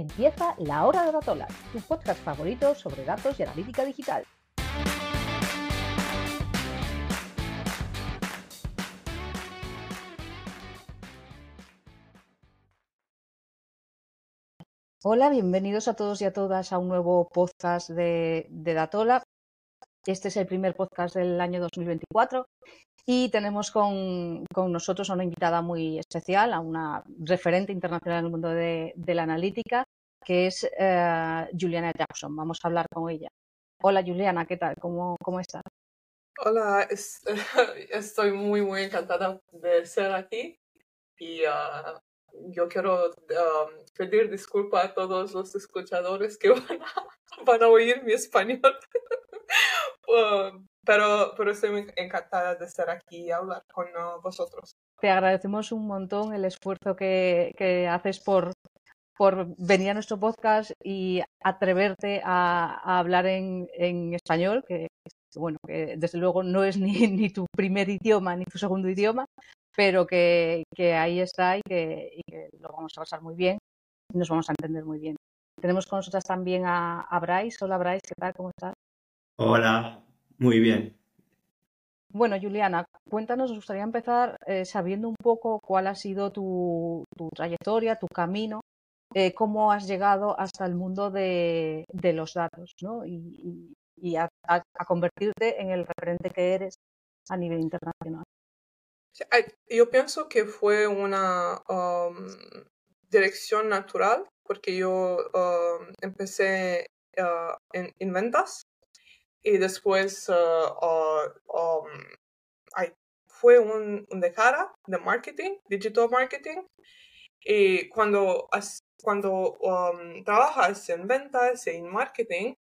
Empieza La Hora de Datola, tu podcast favorito sobre datos y analítica digital. Hola, bienvenidos a todos y a todas a un nuevo podcast de, Datola. Este es el primer podcast del año 2024 y tenemos con, nosotros a una invitada muy especial, a una referente internacional en el mundo de, la analítica, que es eh, Juliana Jackson. Vamos a hablar con ella. Hola Juliana, ¿qué tal? ¿Cómo, cómo estás? Hola, estoy muy, muy encantada de ser aquí y uh, yo quiero um, pedir disculpas a todos los escuchadores que van a, oír mi español. Um, pero, pero estoy muy encantada de estar aquí y hablar con uh, vosotros. Te agradecemos un montón el esfuerzo que, que haces por, por venir a nuestro podcast y atreverte a, hablar en, en, español, que bueno, que desde luego no es ni, ni, tu primer idioma ni tu segundo idioma, pero que, que ahí está y que, y que, lo vamos a pasar muy bien y nos vamos a entender muy bien. Tenemos con nosotras también a, a Bryce. Hola Bryce, ¿qué tal? ¿Cómo estás? Hola, muy bien. Bueno, Juliana, cuéntanos, nos gustaría empezar eh, sabiendo un poco cuál ha sido tu, tu trayectoria, tu camino, eh, cómo has llegado hasta el mundo de, de los datos ¿no? y, y a, a, a, convertirte en el referente que eres a nivel internacional. Yo pienso que fue una um, dirección natural porque yo um, empecé uh, en, en, ventas y después uh, uh, um, fue un, un, de cara de marketing, digital marketing. Y cuando, cuando trabajas en ventas y en marketing,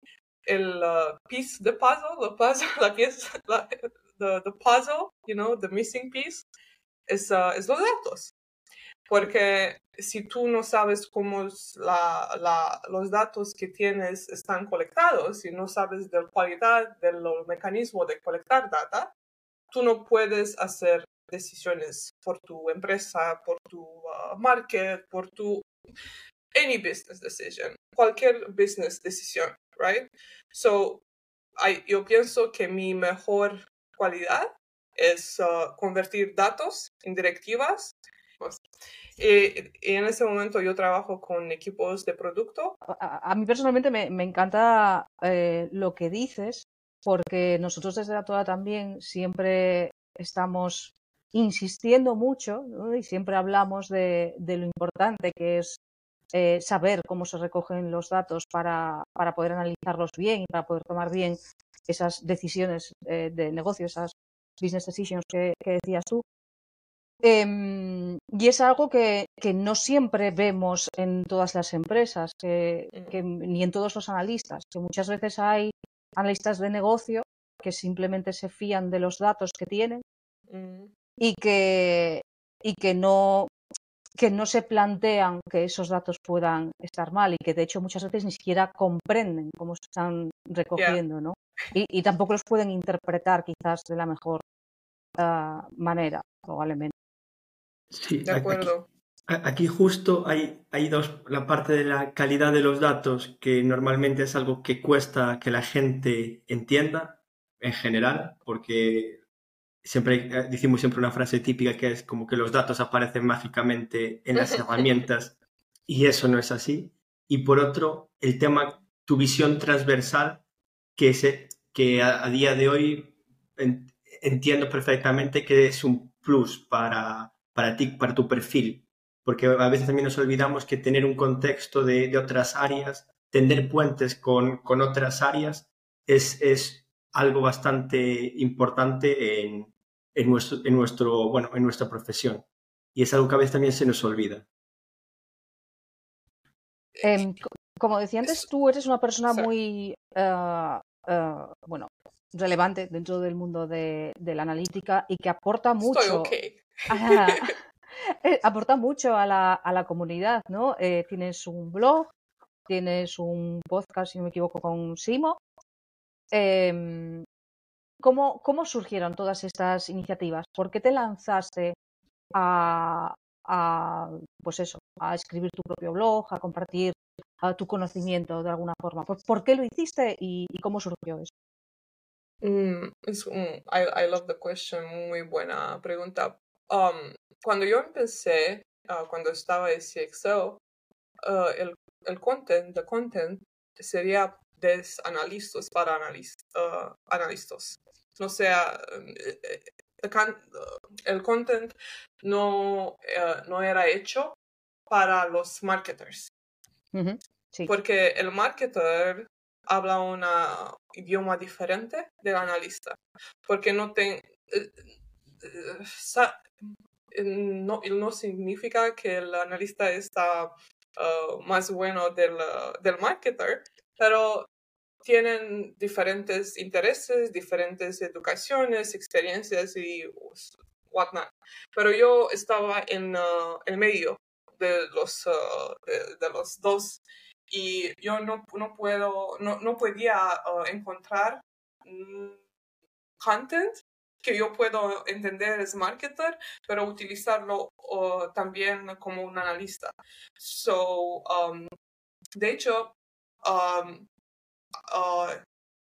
el piece de puzzle, la, puzzle, la pieza, la, the, the puzzle, you know, the missing piece, es, uh, es los datos. Porque si tú no sabes cómo la, la, los datos que tienes están colectados y no sabes de la calidad del mecanismo de colectar data, tú no puedes hacer decisiones por tu empresa, por tu uh, market, por tu any business decision, cualquier business decision, right? So, I, yo pienso que mi mejor cualidad es uh, convertir datos en directivas. Pues, y, en ese momento yo trabajo con equipos de producto. A, mí personalmente me, encanta eh, lo que dices, porque nosotros desde la toda también siempre estamos insistiendo mucho y siempre hablamos de, de, lo importante que es eh, saber cómo se recogen los datos para, para, poder analizarlos bien y para poder tomar bien esas decisiones eh, de negocio, esas business decisions que, que decías tú. Eh, y es algo que, que, no siempre vemos en todas las empresas, que, que, ni en todos los analistas, que muchas veces hay analistas de negocio que simplemente se fían de los datos que tienen mm. y, que, y que no que no se plantean que esos datos puedan estar mal y que de hecho muchas veces ni siquiera comprenden cómo se están recogiendo, ¿no? Y, tampoco los pueden interpretar quizás de la mejor uh, manera, probablemente. Sí, de acuerdo. Aquí, aquí, justo hay, hay dos, la parte de la calidad de los datos, que normalmente es algo que cuesta que la gente entienda en general, porque siempre eh, decimos siempre una frase típica que es como que los datos aparecen mágicamente en las herramientas y eso no es así. Y por otro, el tema, tu visión transversal, que, se, que a, día de hoy entiendo perfectamente que es un plus para, para ti, para tu perfil, porque a veces también nos olvidamos que tener un contexto de, de otras áreas, tender puentes con, con otras áreas, es, es algo bastante importante en, en nuestro, en nuestro, bueno, en nuestra profesión. Y es algo que a veces también se nos olvida. Eh, como decía antes, tú eres una persona muy, uh, uh, bueno, relevante dentro del mundo de, de, la analítica y que aporta mucho. Okay. A, eh, aporta mucho a la, a la comunidad, ¿no? Eh, tienes un blog, tienes un podcast, si no me equivoco, con Simo. Eh, ¿Cómo, ¿Cómo surgieron todas estas iniciativas? ¿Por qué te lanzaste a, a, pues eso, a escribir tu propio blog, a compartir tu conocimiento de alguna forma. ¿Por, qué lo hiciste y, cómo surgió eso? Mm, es I, love the question, muy buena pregunta. Um, cuando yo empecé, uh, cuando estaba en CXO, uh, el, el content, the content sería de analistas para uh, analistas. No sea, eh, eh, el content no, eh, no era hecho para los marketers. Porque el marketer habla un idioma diferente del analista. Porque no te, no, no significa que el analista está más bueno del, del marketer, pero tienen diferentes intereses, diferentes educaciones, experiencias y whatnot. Pero yo estaba en uh, el medio de los, uh, de, los dos y yo no, no puedo, no, no podía uh, encontrar content que yo puedo entender es marketer, pero utilizarlo también como un analista. So, um, de hecho, um, uh,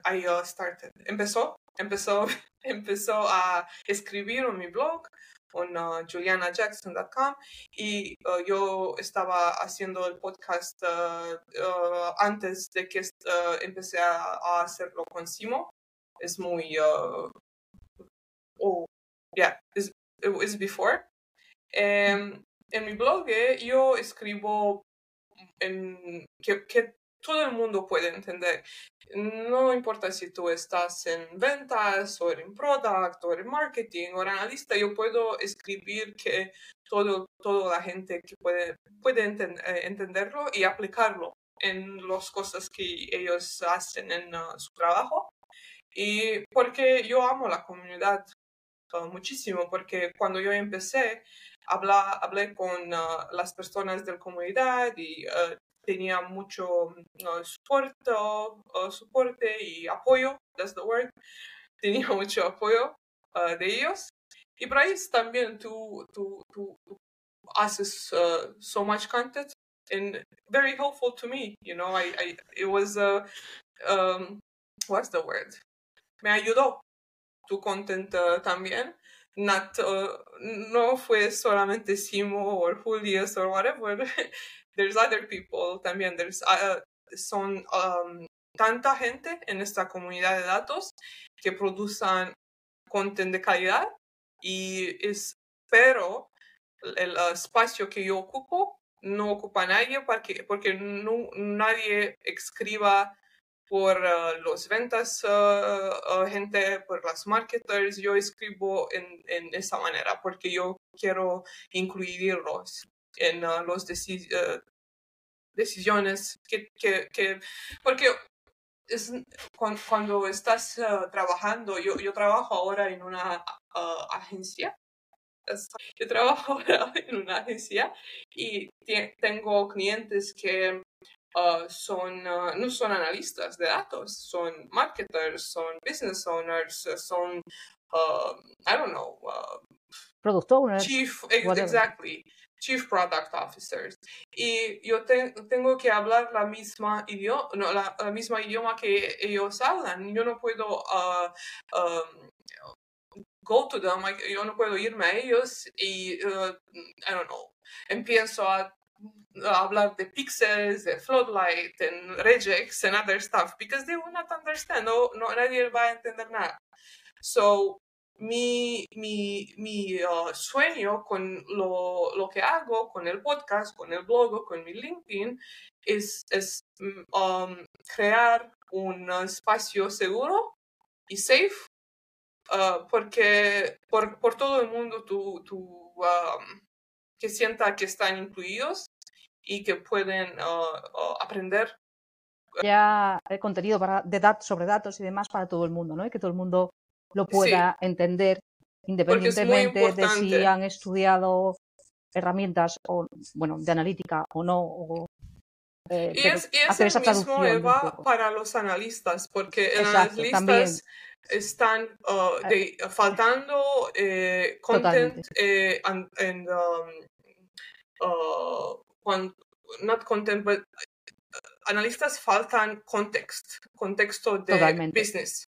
I uh, started. Empezó, empezó, empezó a escribir en mi blog en uh, julianajackson.com y uh, yo estaba haciendo el podcast uh, antes de que empecé a, hacerlo con Simo. Es muy, oh, yeah, it's, it's before. Um, en mi blog eh, yo escribo en, que, que todo el mundo puede entender. No importa si tú estás en ventas o en product o en marketing o en analista, yo puedo escribir que todo, toda la gente que puede, puede eh, entenderlo y aplicarlo en las cosas que ellos hacen en uh, su trabajo. Y porque yo amo la comunidad muchísimo, porque cuando yo empecé, hablé con uh, las personas de la comunidad y tenía mucho soporte, soporte y apoyo, that's the word, tenía mucho apoyo de ellos. Y por ahí también tú, tú, tú, haces uh, so much content and very helpful to me, you know, I, I it was, um, what's the word? Me ayudó tu content uh, también. Not, uh, no fue solamente Simo o Julius or whatever. there's other people también, there's, uh, son um, tanta gente en esta comunidad de datos que producen content de calidad y espero el espacio que yo ocupo no ocupa nadie porque, porque no, nadie escriba por uh, los ventas, uh, gente, por las marketers, yo escribo en, en, esa manera porque yo quiero incluirlos en los decisiones que, que, que, porque es, cuando, estás trabajando, yo, yo trabajo ahora en una agencia. Yo trabajo ahora en una agencia y tengo clientes que Uh, son, uh, no son analistas de datos, son marketers, son business owners, uh, son, I don't know, product owners. Chief, exactly, chief product officers. Y yo tengo que hablar la misma idioma, no, la, misma idioma que ellos hablan. Yo no puedo um, go to them, yo no puedo irme a ellos y, I don't know, empiezo a hablar de pixels, de floodlight, and regex, and other stuff, because they will not understand. No, no nadie va a entender nada. So, mi, mi, uh, sueño con lo, que hago, con el podcast, con el blog, con mi LinkedIn, es, mm, um, crear un espacio seguro y safe, uh, porque por, todo el mundo um, que sienta que están incluidos y que pueden uh, uh, aprender. Ya el contenido para, de datos, sobre datos y demás para todo el mundo, ¿no? Y que todo el mundo lo pueda entender independientemente de si han estudiado herramientas o, bueno, de analítica o no. Eh, y es, y es el mismo Eva para los analistas, porque los analistas están uh, de, faltando eh, content en, um, uh, not content, but analistas faltan contexto, contexto de business.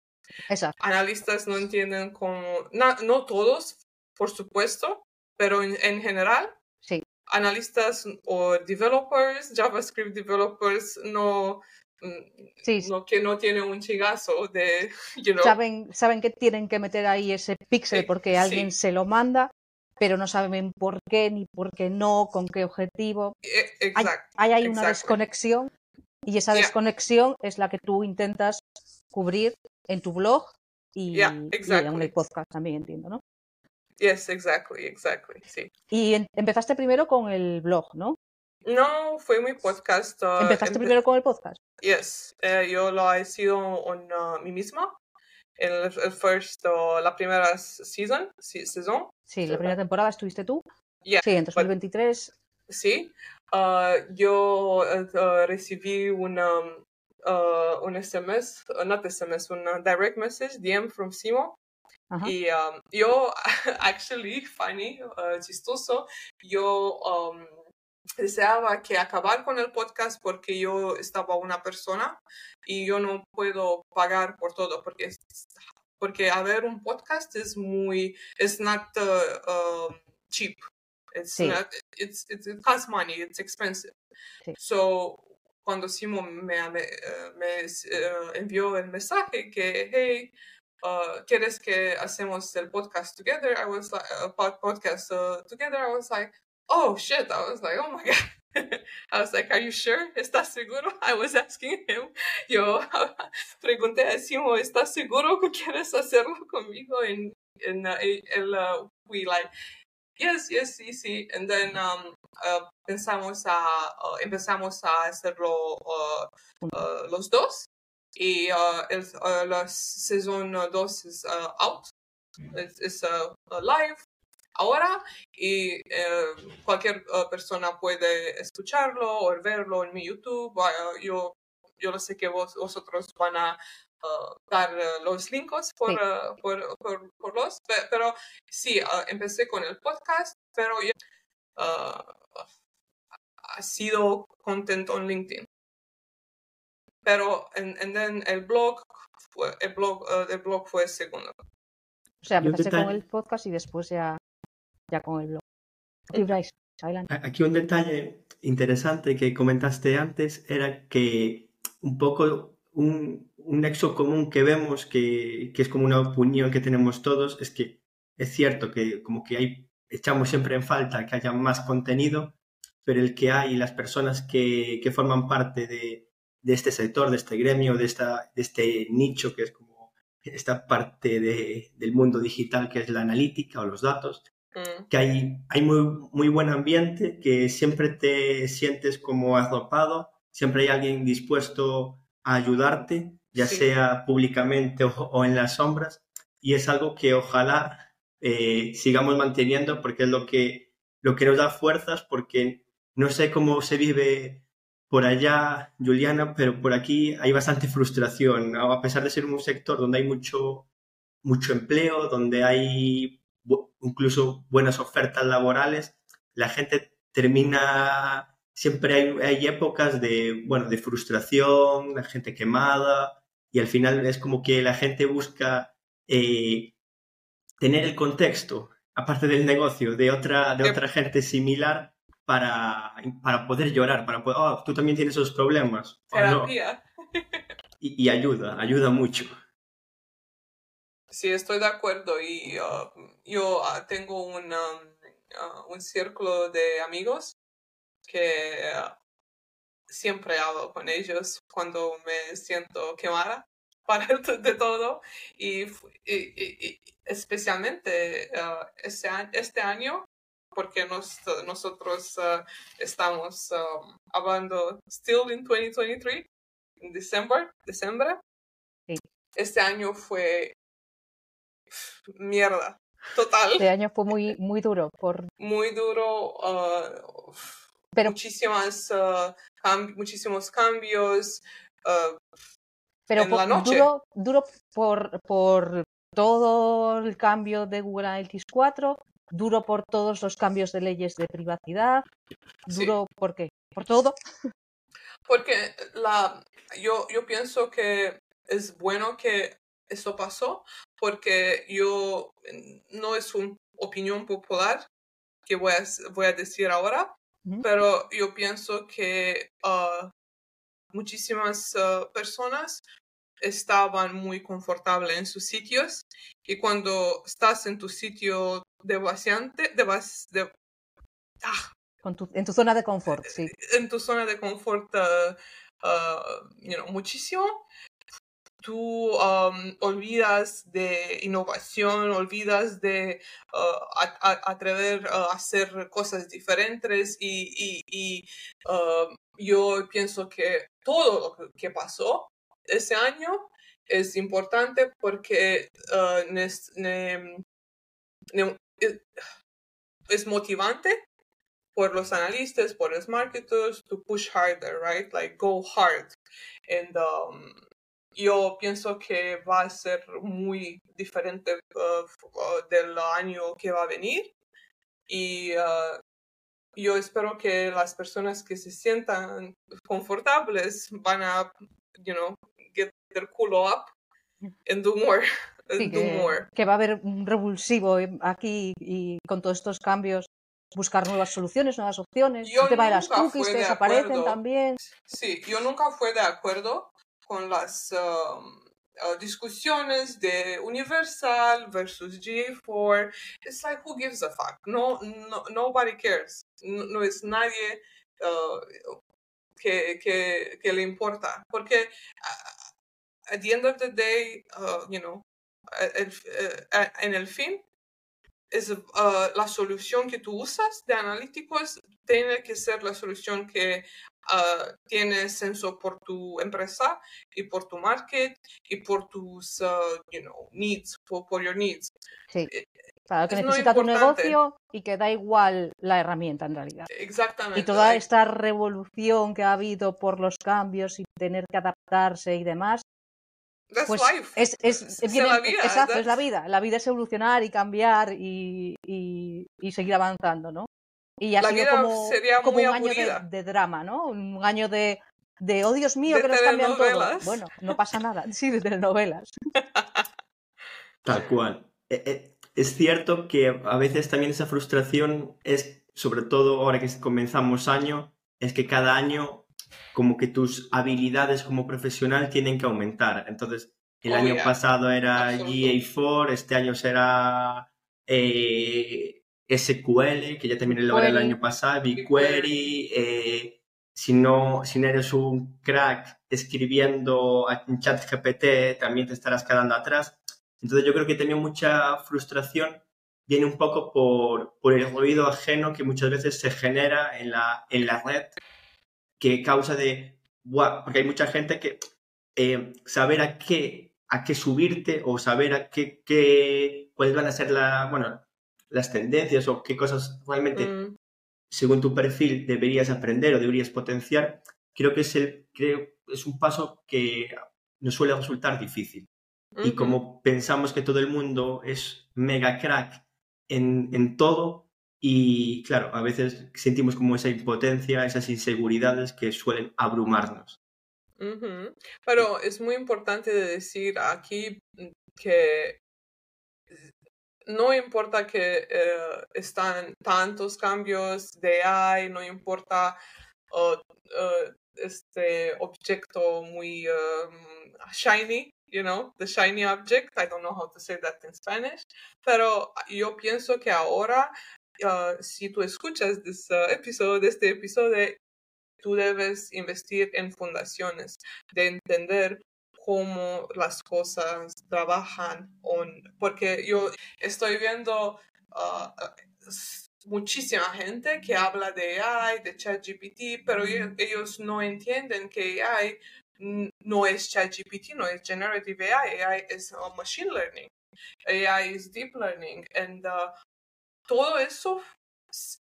Exacto. Analistas no entienden cómo, no, todos, por supuesto, pero en, general, sí. analistas o developers, JavaScript developers, no, mm, no que no tienen un chigazo de, saben, saben que tienen que meter ahí ese píxel porque alguien se lo manda pero no saben por qué, ni por qué no, con qué objetivo. E, hay, hay, una desconexión y esa desconexión es la que tú intentas cubrir en tu blog y, en el podcast también, entiendo, ¿no? Yes, exactly, exactly, sí. Y empezaste primero con el blog, ¿no? No, fue mi podcast. Uh, ¿Empezaste primero con el podcast? Yes, eh, yo lo he sido en uh, mí misma el, el first, la primera season, sí, season. Sí, la primera temporada estuviste tú. Yeah, sí, en 2023. sí, uh, yo uh, recibí una, uh, un SMS, no SMS, un direct message, DM from Simo. Y um, yo, actually, funny, chistoso, yo um, deseaba que acabar con el podcast porque yo estaba una persona y yo no puedo pagar por todo porque porque a ver un podcast es muy es not uh, um, cheap it's not it's, it's, it costs money it's expensive so cuando Simon me, me, me uh, envió el mensaje que hey uh, ¿quieres que hacemos el podcast together? I was like, a podcast uh, together. I was like, oh shit, I was like, oh my God. I was like, are you sure? ¿Estás seguro? I was asking him. Yo pregunté a Simo, ¿estás seguro que quieres hacerlo conmigo? And, and uh, él, uh, we like, yes, yes, sí, sí. And then um, uh, pensamos a, uh, empezamos a hacerlo uh, uh, los dos. Y el, la sesión 2 es out. It's, es live ahora y eh, cualquier eh, persona puede escucharlo o verlo en mi YouTube. yo, yo lo sé que vos, vosotros van a eh, dar los links por, por, por, los, pero sí, empecé con el podcast, pero ya ha sido contento en LinkedIn. Pero en, en, el blog fue, el blog, el blog fue segundo. O sea, empecé con el podcast y después ya ya con el blog. Aquí un detalle interesante que comentaste antes era que un poco un, un nexo común que vemos, que, que, es como una opinión que tenemos todos, es que es cierto que como que hay, echamos siempre en falta que haya más contenido, pero el que hay, las personas que, que forman parte de, de, este sector, de este gremio, de, esta, de este nicho que es como esta parte de, del mundo digital que es la analítica o los datos, Mm. que hay, hay muy, muy buen ambiente, que siempre te sientes como arropado, siempre hay alguien dispuesto a ayudarte, ya sea públicamente o, en las sombras, y es algo que ojalá eh, sigamos manteniendo porque es lo que, lo que nos da fuerzas, porque no sé cómo se vive por allá, Juliana, pero por aquí hay bastante frustración, a pesar de ser un sector donde hay mucho, mucho empleo, donde hay incluso buenas ofertas laborales, la gente termina, siempre hay, hay, épocas de, bueno, de frustración, la gente quemada, y al final es como que la gente busca eh, tener el contexto, aparte del negocio, de otra, de otra gente similar para, para poder llorar, para poder, oh, tú también tienes esos problemas. y ayuda, ayuda mucho. Sí, estoy de acuerdo y uh, yo uh, tengo un, um, uh, un círculo de amigos que siempre hablo con ellos cuando me siento quemada para de todo y, especialmente este, este año porque nos, nosotros estamos um, hablando still in 2023 en diciembre, diciembre. Este año fue mierda, total. Este año fue muy, muy duro. Por... Muy duro. Uh, pero, muchísimas, uh, muchísimos cambios. Uh, pero duro, duro por, por todo el cambio de Google Analytics 4, duro por todos los cambios de leyes de privacidad, duro por qué, por todo. Porque la, yo, yo pienso que es bueno que esto pasó porque yo no es una opinión popular que voy a, voy a decir ahora, pero yo pienso que uh, muchísimas uh, personas estaban muy confortables en sus sitios y cuando estás en tu sitio de vaciante, de, ah, en tu zona de confort, sí. En tu zona de confort uh, muchísimo, tú um, olvidas de innovación, olvidas de uh, atrever a hacer cosas diferentes y, y, um, yo pienso que todo lo que pasó ese año es importante porque uh, es motivante por los analistas, por los marketers, to push harder, right? Like go hard. And um, yo pienso que va a ser muy diferente uh, uh, del año que va a venir y uh, yo espero que las personas que se sientan confortables van a, you know, get their culo up and do more. que, va a haber un revulsivo aquí y con todos estos cambios buscar nuevas soluciones, nuevas opciones. el tema de las cookies que desaparecen también. Sí, yo nunca fui de acuerdo con las um, uh, discusiones de Universal versus GA4. It's like, who gives a fuck? No, no nobody cares. No, es nadie uh, que, que, que, le importa. Porque uh, at the end of the day, you know, en el fin, es la solución que tú usas de analíticos tiene que ser la solución que uh, tiene senso por tu empresa y por tu market y por tus, uh, you know, needs, por, your needs. Sí. Eh, que necesita tu negocio y que da igual la herramienta en realidad. Exactamente. Y toda esta revolución que ha habido por los cambios y tener que adaptarse y demás, pues es, es, la vida, exacto, es la vida. La vida es evolucionar y cambiar y, y, y seguir avanzando, ¿no? Y ha sido como, como un año de, drama, ¿no? Un año de, de oh Dios mío, que nos cambian todo. Bueno, no pasa nada. Sí, de telenovelas. Tal cual. Eh, eh, es cierto que a veces también esa frustración es, sobre todo ahora que comenzamos año, es que cada año como que tus habilidades como profesional tienen que aumentar. Entonces, el año pasado era GA4, este año será eh, SQL, que ya terminé el el año pasado, BigQuery, eh, si no, si no eres un crack escribiendo en ChatGPT, también te estarás quedando atrás. Entonces yo creo que tenía mucha frustración. Viene un poco por, por, el ruido ajeno que muchas veces se genera en la, en la red, que causa de, porque hay mucha gente que eh, saber a qué, a qué subirte o saber a qué, qué, cuáles van a ser la, bueno, las tendencias o qué cosas realmente, mm. según tu perfil, deberías aprender o deberías potenciar, creo que es, el, creo, es un paso que nos suele resultar difícil. Y como pensamos que todo el mundo es mega crack en, en todo, y claro, a veces sentimos como esa impotencia, esas inseguridades que suelen abrumarnos. Pero es muy importante decir aquí que no importa que eh, están tantos cambios de AI, no importa uh, este objeto muy um, shiny, you know, the shiny object. I don't know how to say that in Spanish, pero yo pienso que ahora, uh, si tú escuchas este episodio, este episodio, tú debes investir en fundaciones, de entender cómo las cosas trabajan, porque yo estoy viendo ah, muchísima gente que habla de AI, de ChatGPT, pero ellos no entienden que AI no es ChatGPT, no es Generative AI, AI es uh, Machine Learning, AI es Deep Learning, y uh, todo eso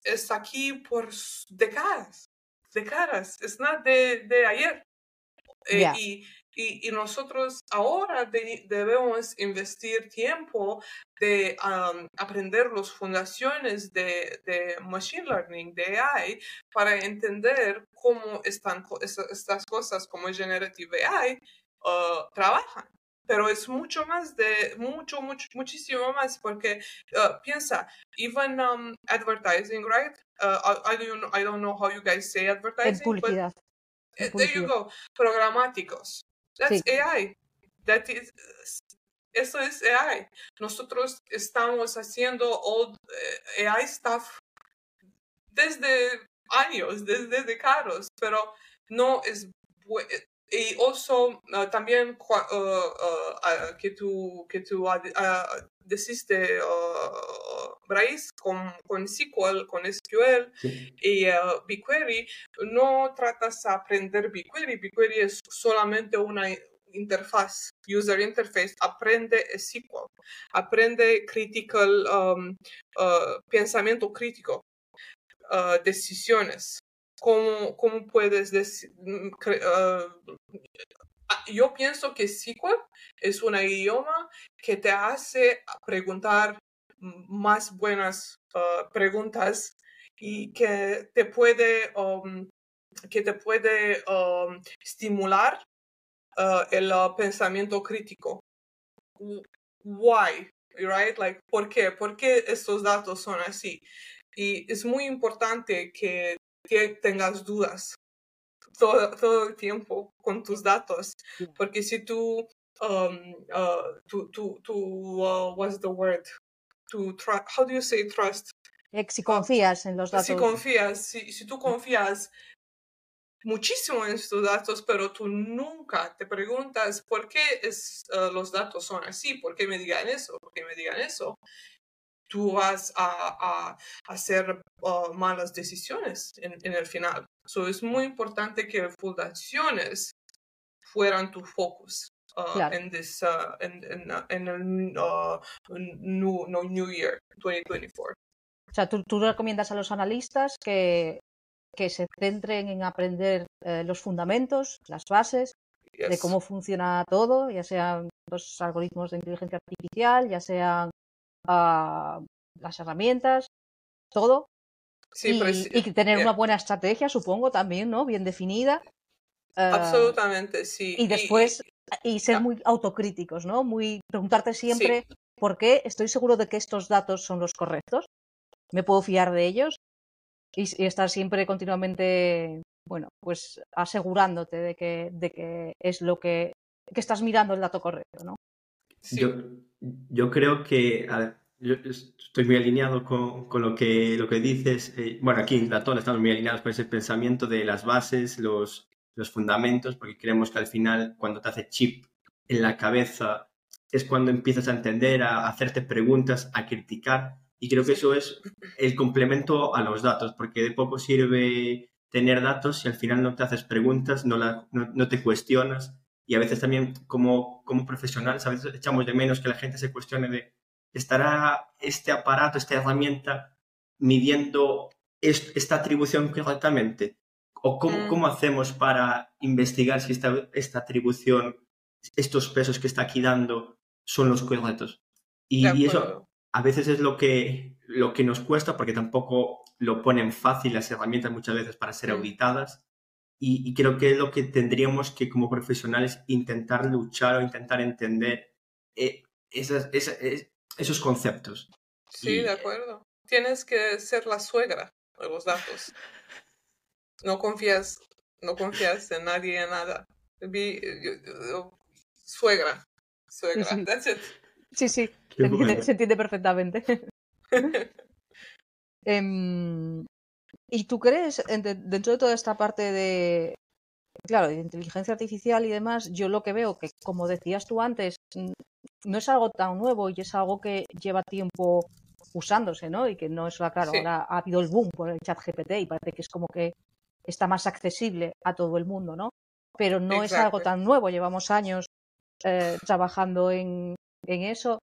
es aquí por décadas, décadas, es nada de, de ayer. Eh, y Y, nosotros ahora debemos investir tiempo de aprender las fundaciones de, Machine Learning, de AI, para entender cómo están estas cosas como Generative AI uh, trabajan pero es mucho más de, mucho, mucho, muchísimo más, porque uh, piensa, even um, advertising, right? Uh, I, I, don't, I don't know how you guys say advertising. publicidad. But, there you go. Programáticos. That's AI. That is, eso es AI. Nosotros estamos haciendo old eh, AI stuff desde años, desde, desde caros, pero no es y also uh, también uh, uh, que tú, que tú deciste Bryce con, con SQL, con SQL y BigQuery, no tratas de aprender BigQuery. BigQuery es solamente una interfaz, user interface, aprende SQL, aprende critical, um, pensamiento crítico, decisiones. Cómo, cómo puedes decir, mm, ah, yo pienso que SQL es un idioma que te hace preguntar más buenas ah, preguntas y que te puede, um, que te puede um, estimular el pensamiento crítico. Why? Right? Like, ¿por qué? ¿Por qué estos datos son así? Y es muy importante que que tengas dudas todo, todo el tiempo con tus datos, porque si tú, um, uh, tú, tú, tú uh, what's the word? To trust, how do you say trust? Si confías en los datos. Si confías, si, si tú confías muchísimo en tus datos, pero tú nunca te preguntas por qué es, uh, los datos son así, por qué me digan eso, por qué me digan eso tú vas a, a hacer uh, malas decisiones en, en, el final. So, es muy importante que fundaciones fueran tu focus uh, en, this, uh, en, en, el new, no, new Year 2024. O sea, tú, tú recomiendas a los analistas que, que se centren en aprender eh, los fundamentos, las bases, de cómo funciona todo, ya sean los algoritmos de inteligencia artificial, ya sean las herramientas, todo. y, tener una buena estrategia, supongo, también, ¿no? Bien definida. Eh, Absolutamente, sí. Y después, y, ser muy autocríticos, ¿no? Muy preguntarte siempre por qué estoy seguro de que estos datos son los correctos. ¿Me puedo fiar de ellos? Y, estar siempre continuamente, bueno, pues asegurándote de que, de que es lo que, que estás mirando el dato correcto, ¿no? Yo, yo creo que, yo estoy muy alineado con, con, lo, que, lo que dices. Eh, bueno, aquí en Datón estamos muy alineados con ese pensamiento de las bases, los, los fundamentos, porque creemos que al final, cuando te hace chip en la cabeza, es cuando empiezas a entender, a hacerte preguntas, a criticar. Y creo que eso es el complemento a los datos, porque de poco sirve tener datos si al final no te haces preguntas, no, la, no, no te cuestionas. Y a veces también como, como profesionales, a veces echamos de menos que la gente se cuestione de ¿Estará este aparato, esta herramienta midiendo esta atribución correctamente? ¿O mm. cómo, hacemos para investigar si esta, esta, atribución, estos pesos que está aquí dando, son los correctos? Y, eso a veces es lo que, lo que nos cuesta porque tampoco lo ponen fácil las herramientas muchas veces para ser mm. auditadas. Y, creo que es lo que tendríamos que como profesionales intentar luchar o intentar entender eh, esas, esos conceptos. Sí, de acuerdo. Tienes que ser la suegra de los datos. No confías, no confías en nadie, en nada. suegra, suegra, sí, sí. that's it. Sí, sí, se entiende, perfectamente. Em, ¿Y tú crees, dentro de toda esta parte de, claro, de inteligencia artificial y demás, yo lo que veo que, como decías tú antes, no es algo tan nuevo y es algo que lleva tiempo usándose, ¿no? Y que no es, claro, ahora ha habido el boom por el chat GPT y parece que es como que está más accesible a todo el mundo, ¿no? Pero no es algo tan nuevo, llevamos años eh, trabajando en, en eso.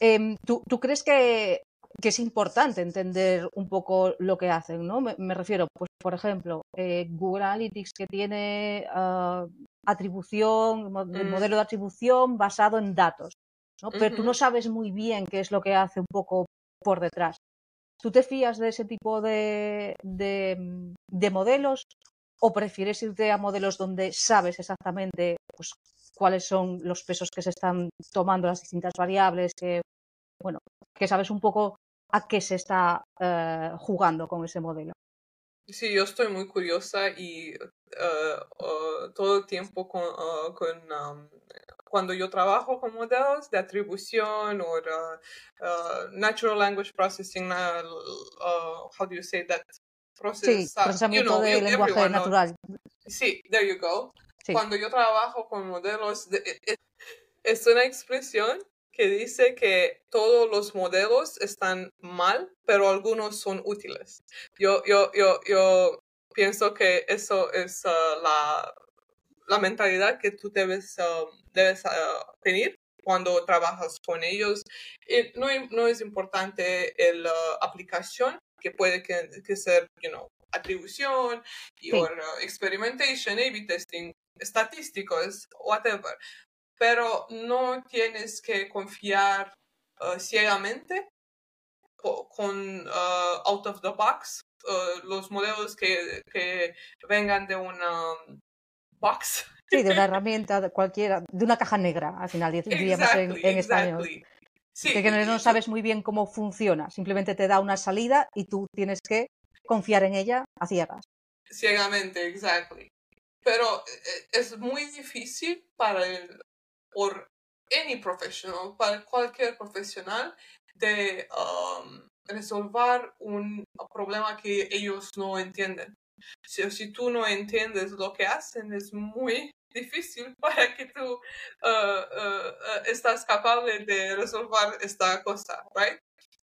Em, ¿tú, ¿tú, crees que que es importante entender un poco lo que hacen, ¿no? Me, refiero, pues, por ejemplo, eh, Google Analytics que tiene uh, atribución, el mm. modelo de atribución basado en datos, ¿no? Pero tú no sabes muy bien qué es lo que hace un poco por detrás. ¿Tú te fías de ese tipo de, de, modelos o prefieres irte a modelos donde sabes exactamente pues, cuáles son los pesos que se están tomando las distintas variables, que, bueno, que sabes un poco a qué se está eh, jugando con ese modelo. Sí, yo estoy muy curiosa y eh, todo el tiempo con, cuando yo trabajo con modelos de atribución o uh, natural language processing, uh, how do you say that? sí, procesamiento de lenguaje natural. Sí, there you go. Cuando yo trabajo con modelos, de, es una expresión que dice que todos los modelos están mal, pero algunos son útiles. Yo, yo, yo, yo pienso que eso es uh, la, la, mentalidad que tú debes, um, debes uh, tener cuando trabajas con ellos. Y no, no, es importante la uh, aplicación, que puede que, que ser, you know, atribución, y, o experimentation, A-B testing, estadísticos, whatever pero no tienes que confiar uh, ciegamente con uh, out of the box uh, los modelos que, que, vengan de una um, box. Sí, de una herramienta de cualquiera, de una caja negra, al final diríamos en, en español. Sí, que no sabes muy bien cómo funciona, simplemente te da una salida y tú tienes que confiar en ella a ciegas. Ciegamente, exactly. Pero eh, es muy difícil para el por any professional, para cualquier profesional, de um, resolver un problema que ellos no entienden. Si, si, tú no entiendes lo que hacen, es muy difícil para que tú uh, uh, uh, estás capaz de resolver esta cosa, right?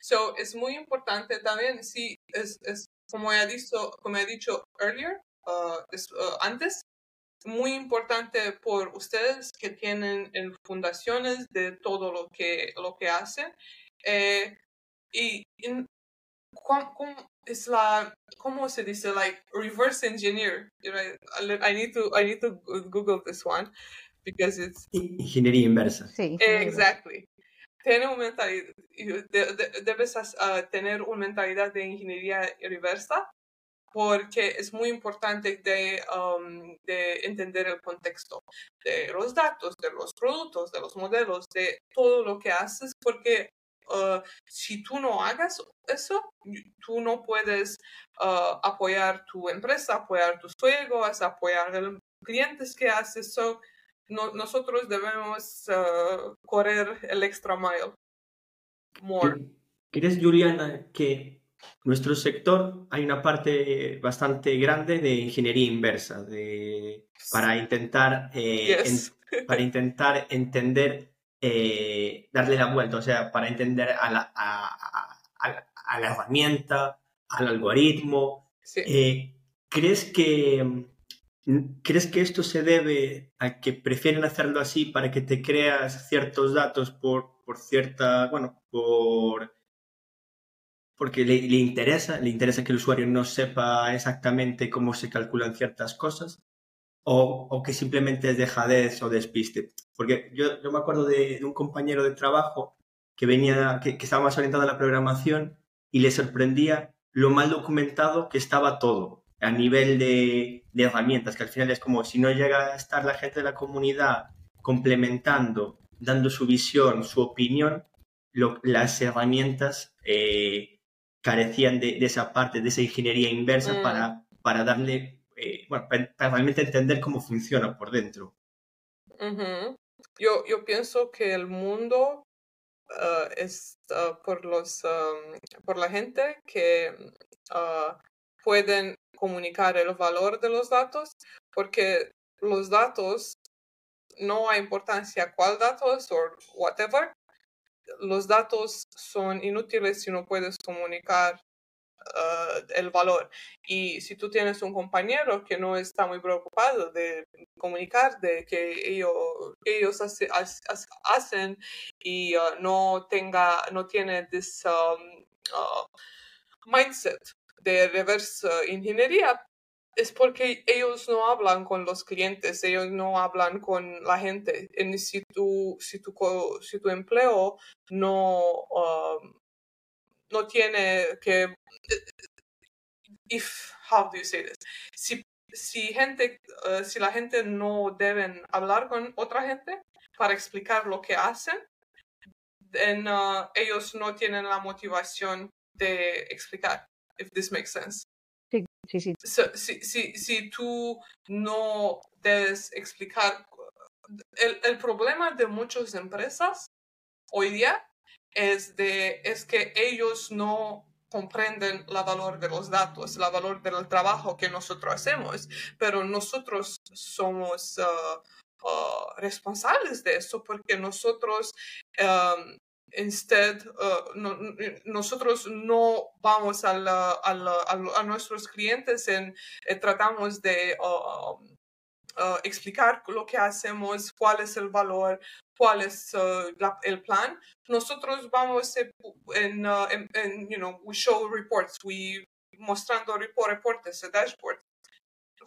So, es muy importante también, si es, es como he dicho, como he dicho earlier, antes, muy importante por ustedes que tienen en fundaciones de todo lo que, lo que hacen. Eh, y ¿cómo, es la, ¿cómo se dice? Like reverse engineer. I need to, I need to Google this one because it's... Ingeniería inversa. Sí. exactly. Tiene un mentalidad, debes uh, tener una mentalidad de ingeniería reversa porque es muy importante um, de, entender el contexto de los datos, de los productos, de los modelos, de todo lo que haces, porque uh, si tú no hagas eso, tú no puedes uh, apoyar tu empresa, apoyar tus juegos, apoyar los clientes que haces. So, nosotros debemos uh, correr el extra mile. More. ¿Crees, Juliana, que nuestro sector hay una parte bastante grande de ingeniería inversa, de, para, intentar, eh, para intentar entender, eh, darle la vuelta, o sea, para entender a la, a, la herramienta, al algoritmo. Eh, ¿Crees que... ¿Crees que esto se debe a que prefieren hacerlo así para que te creas ciertos datos por, por cierta, bueno, por porque le, interesa, le interesa que el usuario no sepa exactamente cómo se calculan ciertas cosas, o, que simplemente es dejadez o despiste. Porque yo, yo me acuerdo de, un compañero de trabajo que venía, que, estaba más orientado a la programación y le sorprendía lo mal documentado que estaba todo a nivel de, de herramientas, que al final es como si no llega a estar la gente de la comunidad complementando, dando su visión, su opinión, las herramientas eh, carecían de, esa parte, de esa ingeniería inversa mm. para, para darle, eh, bueno, para, realmente entender cómo funciona por dentro. yo, yo pienso que el mundo uh, es uh, por, los, um, por la gente que uh, pueden comunicar el valor de los datos, porque los datos no hay importancia cuál datos o whatever, los datos son inútiles si no puedes comunicar ah, el valor. Y si tú tienes un compañero que no está muy preocupado de comunicar de que ellos, ellos hacen y ah, no tenga, no tiene this, um, uh, mindset de reverse ingeniería es porque ellos no hablan con los clientes, ellos no hablan con la gente. Si tu, si tu, si tu empleo no, um, no tiene que... If, how do you say this? Si, si, gente, uh, si la gente no deben hablar con otra gente para explicar lo que hacen, then, uh, ellos no tienen la motivación de explicar, if this makes sense. Sí, sí. si, si, si tú no debes explicar, el, el problema de muchas empresas hoy día es, de, es que ellos no comprenden la valor de los datos, la valor del trabajo que nosotros hacemos, pero nosotros somos uh, uh, responsables de eso porque nosotros um, Instead, uh, nosotros no vamos a, a, nuestros clientes en eh, tratamos de uh, uh, explicar lo que hacemos, cuál es el valor, cuál es el plan. Nosotros vamos en, en, you know, we show reports, we mostrando report, reportes, dashboard.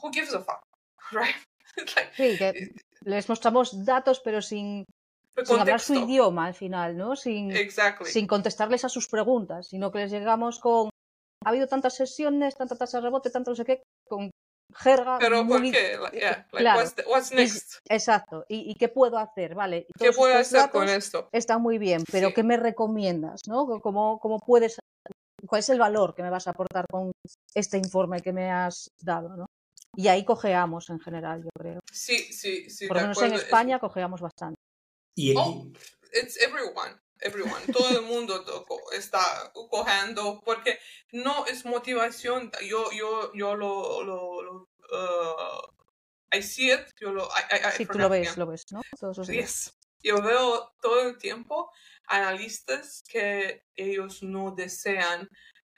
Who gives a fuck, right? sí, que les mostramos datos, pero sin sin hablar su idioma al final, ¿no? Sin, sin contestarles a sus preguntas, sino que les llegamos con ha habido tantas sesiones, tanta tasa de rebote, tanto no sé qué, con jerga. Pero ¿por qué? claro. what's, next? exacto. ¿Y, qué puedo hacer? Vale. ¿Qué puedo hacer con esto? Está muy bien, pero ¿qué me recomiendas? ¿no? ¿Cómo, ¿Cómo puedes, cuál es el valor que me vas a aportar con este informe que me has dado? ¿no? Y ahí cojeamos en general, yo creo. Sí, sí, sí. Por lo menos en España cojeamos bastante. Y, oh, it's everyone, everyone. Todo el mundo está cogiendo porque no es motivación. Yo, yo, yo lo, lo, lo uh, I see it. Yo lo, I, I, sí, tú lo ves, lo ves, ¿no? yes. Yo veo todo el tiempo analistas que ellos no desean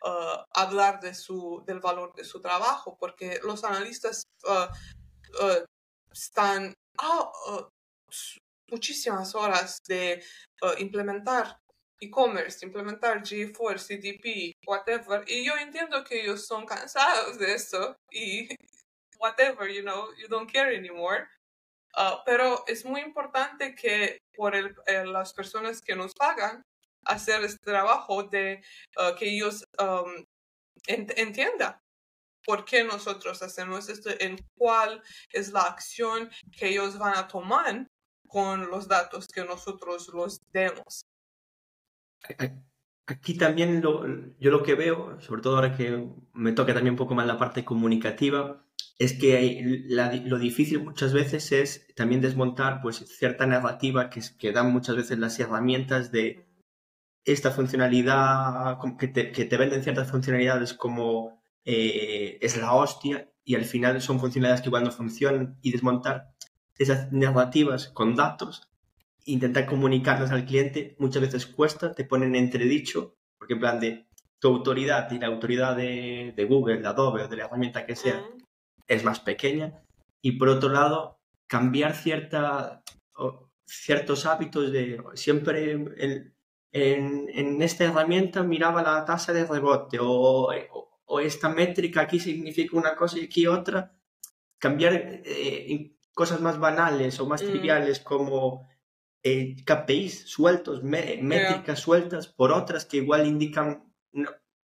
uh, hablar de su, del valor de su trabajo porque los analistas uh, uh están, oh, muchísimas horas de uh, implementar e-commerce, implementar GeForce, CDP, whatever. Y yo entiendo que ellos son cansados de eso y whatever, you know, you don't care anymore. Uh, pero es muy importante que por el, eh, las personas que nos pagan hacer este trabajo de uh, que ellos um, entiendan por qué nosotros hacemos esto, en cuál es la acción que ellos van a tomar con los datos que nosotros los demos. Aquí también yo lo que veo, sobre todo ahora que me toca también un poco más la parte comunicativa, es que lo difícil muchas veces es también desmontar pues, cierta narrativa que, que dan muchas veces las herramientas de esta funcionalidad, que te, que te venden ciertas funcionalidades como eh, es la hostia y al final son funcionalidades que cuando funcionan y desmontar esas narrativas con datos, intentar comunicarlas al cliente, muchas veces cuesta, te ponen entredicho, porque en plan de tu autoridad y la autoridad de, Google, de Adobe o de la herramienta que sea, es más pequeña. Y por otro lado, cambiar cierta, ciertos hábitos de siempre en, en, esta herramienta miraba la tasa de rebote o, o, esta métrica aquí significa una cosa y aquí otra. Cambiar eh, cosas más banales o más mm. triviales como eh, KPIs sueltos, métricas sueltas por otras que igual indican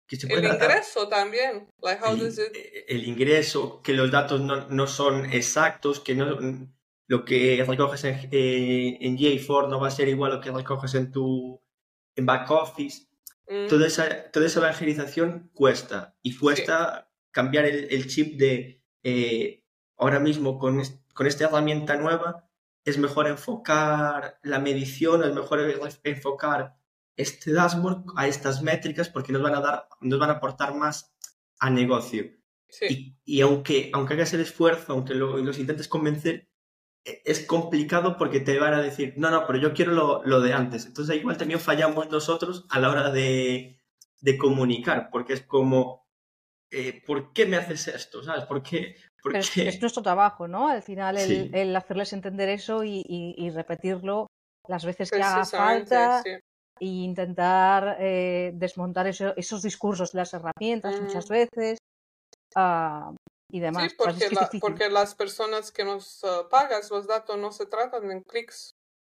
que se puede el ingreso también eh, el, ingreso que los datos no, no, son exactos que no lo que recoges en, eh, en J4 no va a ser igual a lo que recoges en tu en back office mm. toda esa toda esa evangelización cuesta y cuesta cambiar el, el, chip de eh, ahora mismo con con esta herramienta nueva es mejor enfocar la medición, es mejor enfocar este dashboard a estas métricas porque nos van a dar, nos van a aportar más a negocio. Y, aunque, aunque hagas el esfuerzo, aunque los intentes convencer, e, es complicado porque te van a decir, no, no, pero yo quiero lo, lo de antes. Entonces igual también fallamos nosotros a la hora de, de comunicar, porque es como, eh, ¿por qué me haces esto? ¿Sabes? ¿Por qué, es, nuestro trabajo, ¿no? Al final, el, hacerles entender eso y, repetirlo las veces que haga falta e intentar eh, desmontar esos discursos de las herramientas muchas mm. veces uh, y demás. Sí, porque, porque las personas que nos uh, pagas los datos no se tratan en clics,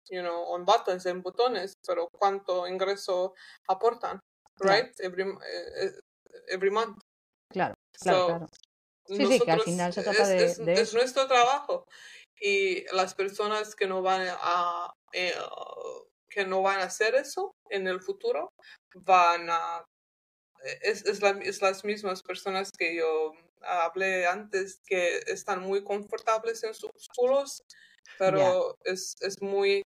you know, en buttons, en botones, pero cuánto ingreso aportan, right? Every, eh, eh, every month. Claro, claro, claro. Sí, sí, que al final se trata de, es, es nuestro trabajo y las personas que no van a eh, que no van a hacer eso en el futuro van a es, es, la, es las mismas personas que yo hablé antes que están muy confortables en sus culos pero es, es muy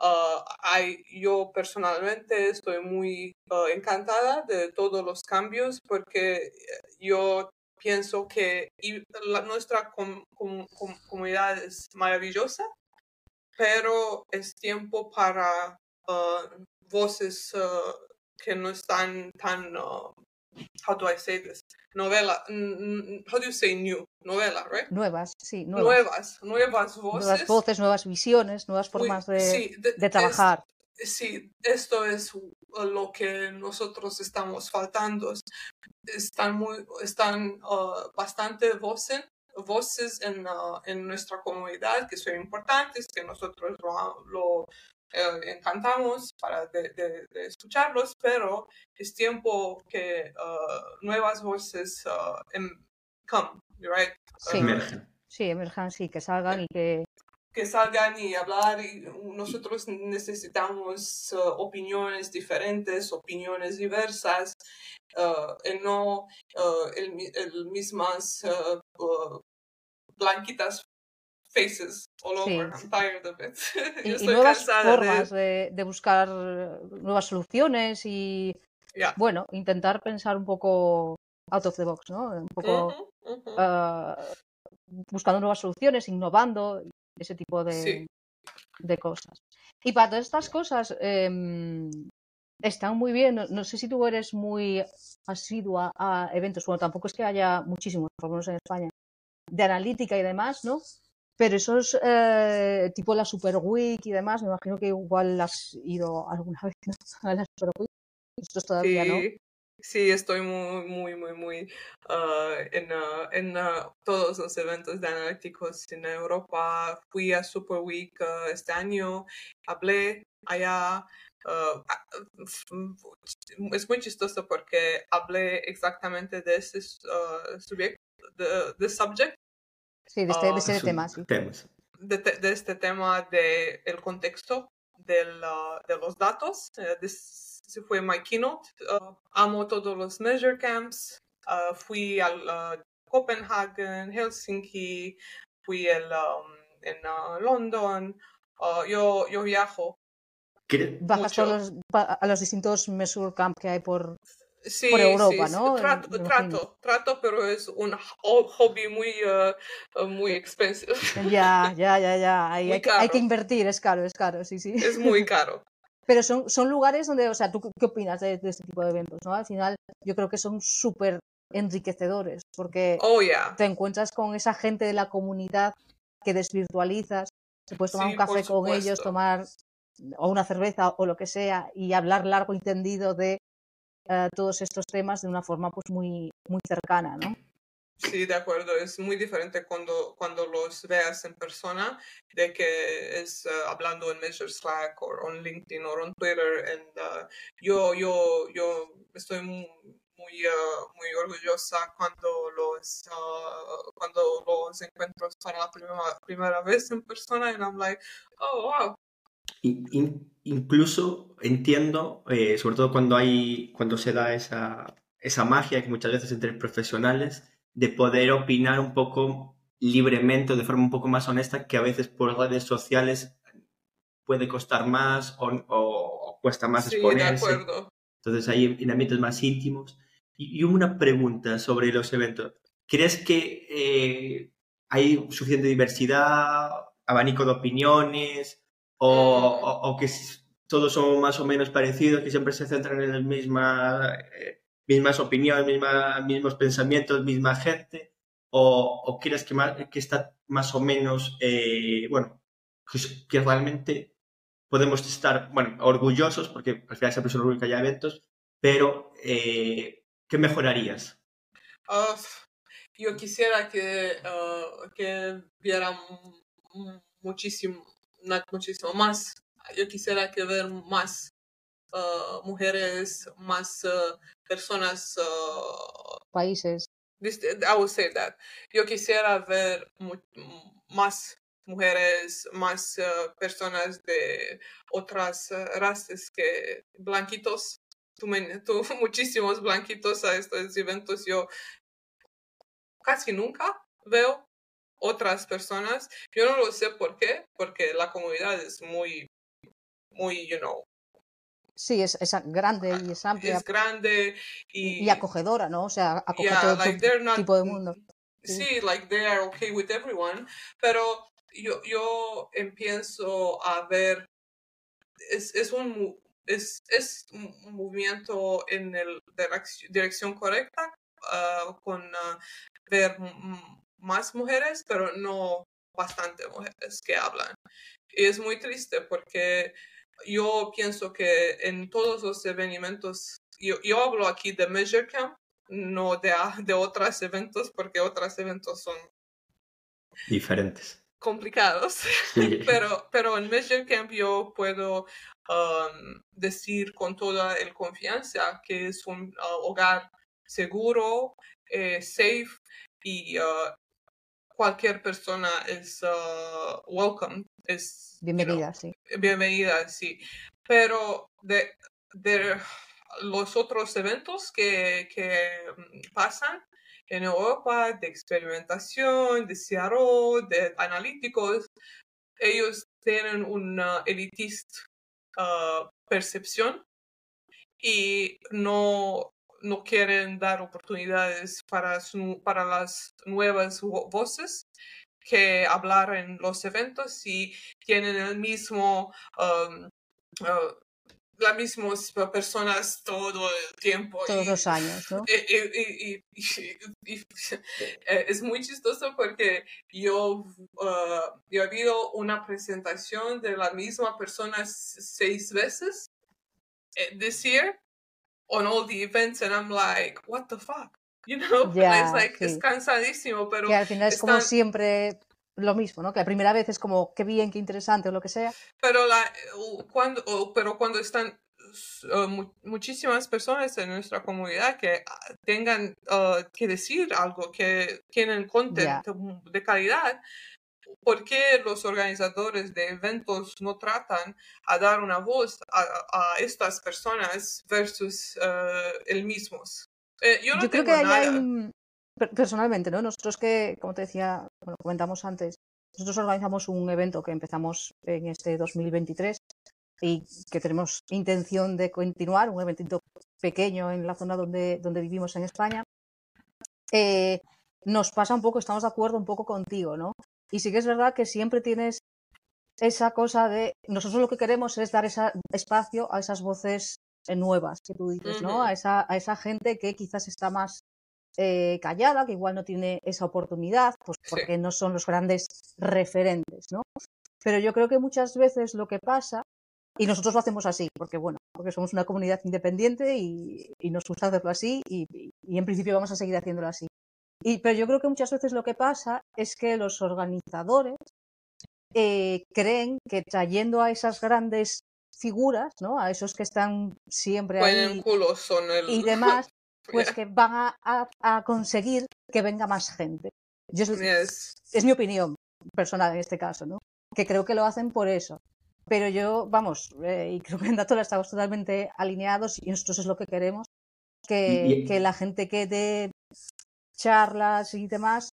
uh, hay, yo personalmente estoy muy uh, encantada de todos los cambios porque yo pienso que nuestra comunidad es maravillosa, pero es tiempo para uh, voces uh, que no están tan, uh, how do I say this? Novela, how do you say new? Novela, right? Nuevas, sí, nuevas. Nuevas, voces. Nuevas voces, nuevas visiones, nuevas formas de, de, trabajar. Sí, esto es lo que nosotros estamos faltando. Están, muy, están uh, bastante voces, voces en, uh, en, nuestra comunidad que son importantes, que nosotros lo, eh, encantamos para de, escucharlos, pero es tiempo que uh, nuevas voces em, come, right? Sí, sí, emerjan, sí, que salgan y que que salgan y hablar y nosotros necesitamos uh, opiniones diferentes, opiniones diversas, uh, y no uh, el, el, mismas blanquitas faces all over. I'm tired of it. y, nuevas formas de... De, buscar nuevas soluciones y bueno, intentar pensar un poco out of the box, ¿no? Un poco buscando nuevas soluciones, innovando ese tipo de, de cosas. Y para todas estas cosas em, están muy bien. No, sé si tú eres muy asidua a eventos, bueno, tampoco es que haya muchísimos, por lo menos en España, de analítica y demás, ¿no? Pero esos, eh, tipo la Super Week y demás, me imagino que igual has ido alguna vez a la Super Week. Todavía no. Sí, estoy muy, muy, muy, muy ah, en, uh, en uh, todos los eventos de analíticos en Europa. Fui a Super Week este año, hablé allá. es muy chistoso porque hablé exactamente de ese subject, de, de subject. Sí, de este, de este tema, sí. De, de, este tema del el contexto del, de los datos, eh, de ese fue mi keynote. Uh, amo todos los Measure Camps. Uh, fui a uh, Copenhagen, Helsinki, fui el, um, en London. yo, yo viajo. Bajas los, a los distintos Measure Camps que hay por, por Europa, ¿no? Trato, trato, trato, pero es un hobby muy, muy expensive. Ya, ya, ya, ya. Hay, hay, hay, que invertir, es caro, es caro, sí, sí. Es muy caro. Pero son, son lugares donde, o sea, ¿tú qué opinas de, este tipo de eventos? ¿no? Al final, yo creo que son súper enriquecedores porque oh, te encuentras con esa gente de la comunidad que desvirtualizas, te puedes tomar un café con ellos, tomar o una cerveza o lo que sea y hablar largo y tendido de eh, todos estos temas de una forma pues muy, muy cercana, ¿no? Sí, de acuerdo. Es muy diferente cuando, cuando los veas en persona de que es uh, hablando en Measure Slack o en LinkedIn o en Twitter. And, uh, yo, yo, yo estoy muy, muy, uh, muy orgullosa cuando los, cuando los encuentro para la primera, primera vez en persona y I'm like, oh, wow. incluso entiendo, eh, sobre todo cuando hay, cuando se da esa, esa magia que muchas veces entre profesionales, de poder opinar un poco libremente o de forma un poco más honesta que a veces por redes sociales puede costar más o, cuesta más sí, exponerse. De acuerdo. Entonces hay en ambientes más íntimos. Y, una pregunta sobre los eventos. ¿Crees que eh, hay suficiente diversidad, abanico de opiniones o, mm. que todos son más o menos parecidos, que siempre se centran en el misma... Eh, mismas opiniones, mismos pensamientos, misma gente? ¿O, crees que, que está más o menos, eh, bueno, que, realmente podemos estar, bueno, orgullosos, porque al final siempre son orgullo que haya eventos, pero eh, ¿qué mejorarías? Uh, yo quisiera que, uh, que viera muchísimo, muchísimo más. Yo quisiera que ver más uh, mujeres, más personas. Países. I would say that. Yo quisiera ver más mujeres, más personas de otras razas que blanquitos. Tú, tú, muchísimos blanquitos a estos eventos. Yo casi nunca veo otras personas. Yo no lo sé por qué, porque la comunidad es muy, muy, you know. Sí, es, es grande y es amplia. Es grande y, y acogedora, ¿no? O sea, acoge todo tipo de mundo. Sí. like they are okay with everyone, pero yo, yo empiezo a ver, es, es un es, es un movimiento en la dirección correcta, uh, con uh, ver más mujeres, pero no bastante mujeres que hablan. Y es muy triste porque yo pienso que en todos los eventos, yo, yo hablo aquí de Measure Camp, no de, de otros eventos, porque otros eventos son diferentes. Complicados, pero, pero en Measure Camp yo puedo um, decir con toda la confianza que es un uh, hogar seguro, eh, safe y uh, cualquier persona es uh, welcome. Es, bienvenida, sí. Bienvenida, sí. Pero de, de los otros eventos que, que pasan en Europa, de experimentación, de CRO, de analíticos, ellos tienen una elitista uh, percepción y no no quieren dar oportunidades para, para las nuevas voces que hablar en los eventos y tienen el mismo um, uh, las mismas personas todo el tiempo. Todos los años, ¿no? Y, es muy chistoso porque yo, uh, yo he habido una presentación de la misma persona seis veces eh, this year on all the events and I'm like, what the fuck? You know, it's like, es cansadísimo, pero... Que al final es como siempre lo mismo, ¿no? Que la primera vez es como, qué bien, qué interesante o lo que sea. Pero, la, cuando, pero cuando están muchísimas personas en nuestra comunidad que ah, tengan uh, que decir algo, que tienen content de calidad, ¿por qué los organizadores de eventos no tratan a dar una voz a, estas personas versus uh, el mismos? Eh, yo no creo que hay personalmente, ¿no? Nosotros que, como te decía, bueno, comentamos antes, nosotros organizamos un evento que empezamos en este 2023 y que tenemos intención de continuar, un evento pequeño en la zona donde, donde vivimos en España. Eh, nos pasa un poco, estamos de acuerdo un poco contigo, ¿no? Y sí que es verdad que siempre tienes esa cosa de nosotros lo que queremos es dar ese espacio a esas voces nuevas que tú dices, ¿no? A esa, a esa gente que quizás está más eh, callada, que igual no tiene esa oportunidad, pues porque no son los grandes referentes, ¿no? Pero yo creo que muchas veces lo que pasa, y nosotros lo hacemos así, porque bueno, porque somos una comunidad independiente y, nos gusta hacerlo así y, y, en principio vamos a seguir haciéndolo así. Y, pero yo creo que muchas veces lo que pasa es que los organizadores eh, creen que trayendo a esas grandes figuras, ¿no? A esos que están siempre ahí y demás, pues que van a, conseguir que venga más gente. Es mi opinión personal en este caso, ¿no? Que creo que lo hacen por eso. Pero yo, vamos, eh, y creo que en Datola estamos totalmente alineados y nosotros es lo que queremos, que, que la gente que dé charlas y demás,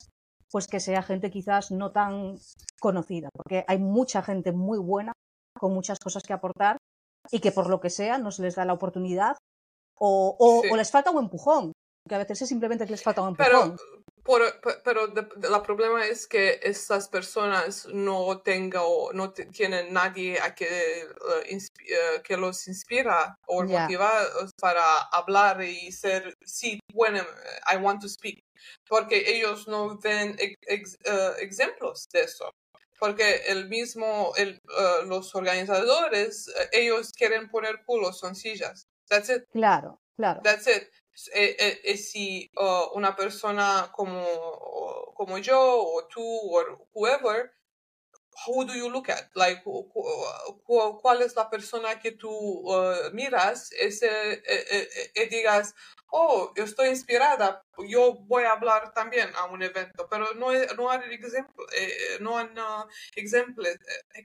pues que sea gente quizás no tan conocida, porque hay mucha gente muy buena, con muchas cosas que aportar y que por lo que sea no se les da la oportunidad o, o, les falta un empujón, que a veces es simplemente que les falta un empujón. Pero, pero el problema es que estas personas no tengan o no tienen nadie a que, eh, que los inspira o motiva para hablar y ser, sí, bueno, I want to speak, porque ellos no ven eh, ejemplos de eso. Porque el mismo, el, eh, los organizadores, eh, ellos quieren poner culos, son sillas. That's it. Claro, claro. That's it. Eh, si una persona como, como yo o tú o whoever, who do you look at? Like, ¿cuál es la persona que tú miras? Ese, y digas, oh, yo estoy inspirada, yo voy a hablar también a un evento, pero no, no hay ejemplo, eh, no hay ejemplos. Eh,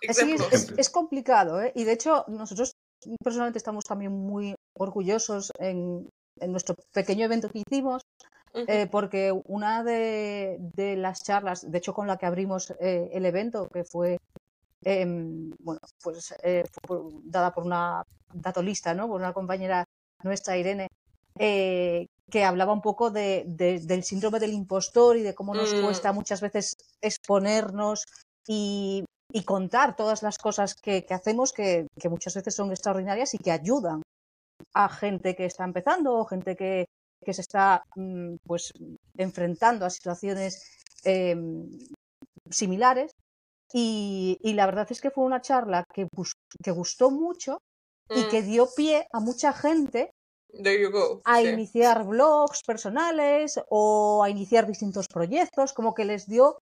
es, es, complicado, ¿eh? y de hecho nosotros personalmente estamos también muy orgullosos en, en nuestro pequeño evento que hicimos, eh, porque una de, de, las charlas, de hecho con la que abrimos el evento, que fue em, bueno, pues fue dada por una datolista, ¿no? por una compañera nuestra Irene, eh, que hablaba un poco de, del síndrome del impostor y de cómo nos mm. cuesta muchas veces exponernos y, contar todas las cosas que, hacemos que, muchas veces son extraordinarias y que ayudan a gente que está empezando o gente que, se está mm, pues enfrentando a situaciones em, similares y, la verdad es que fue una charla que, que gustó mucho y que mm. dio pie a mucha gente a iniciar blogs personales o a iniciar distintos proyectos, como que les dio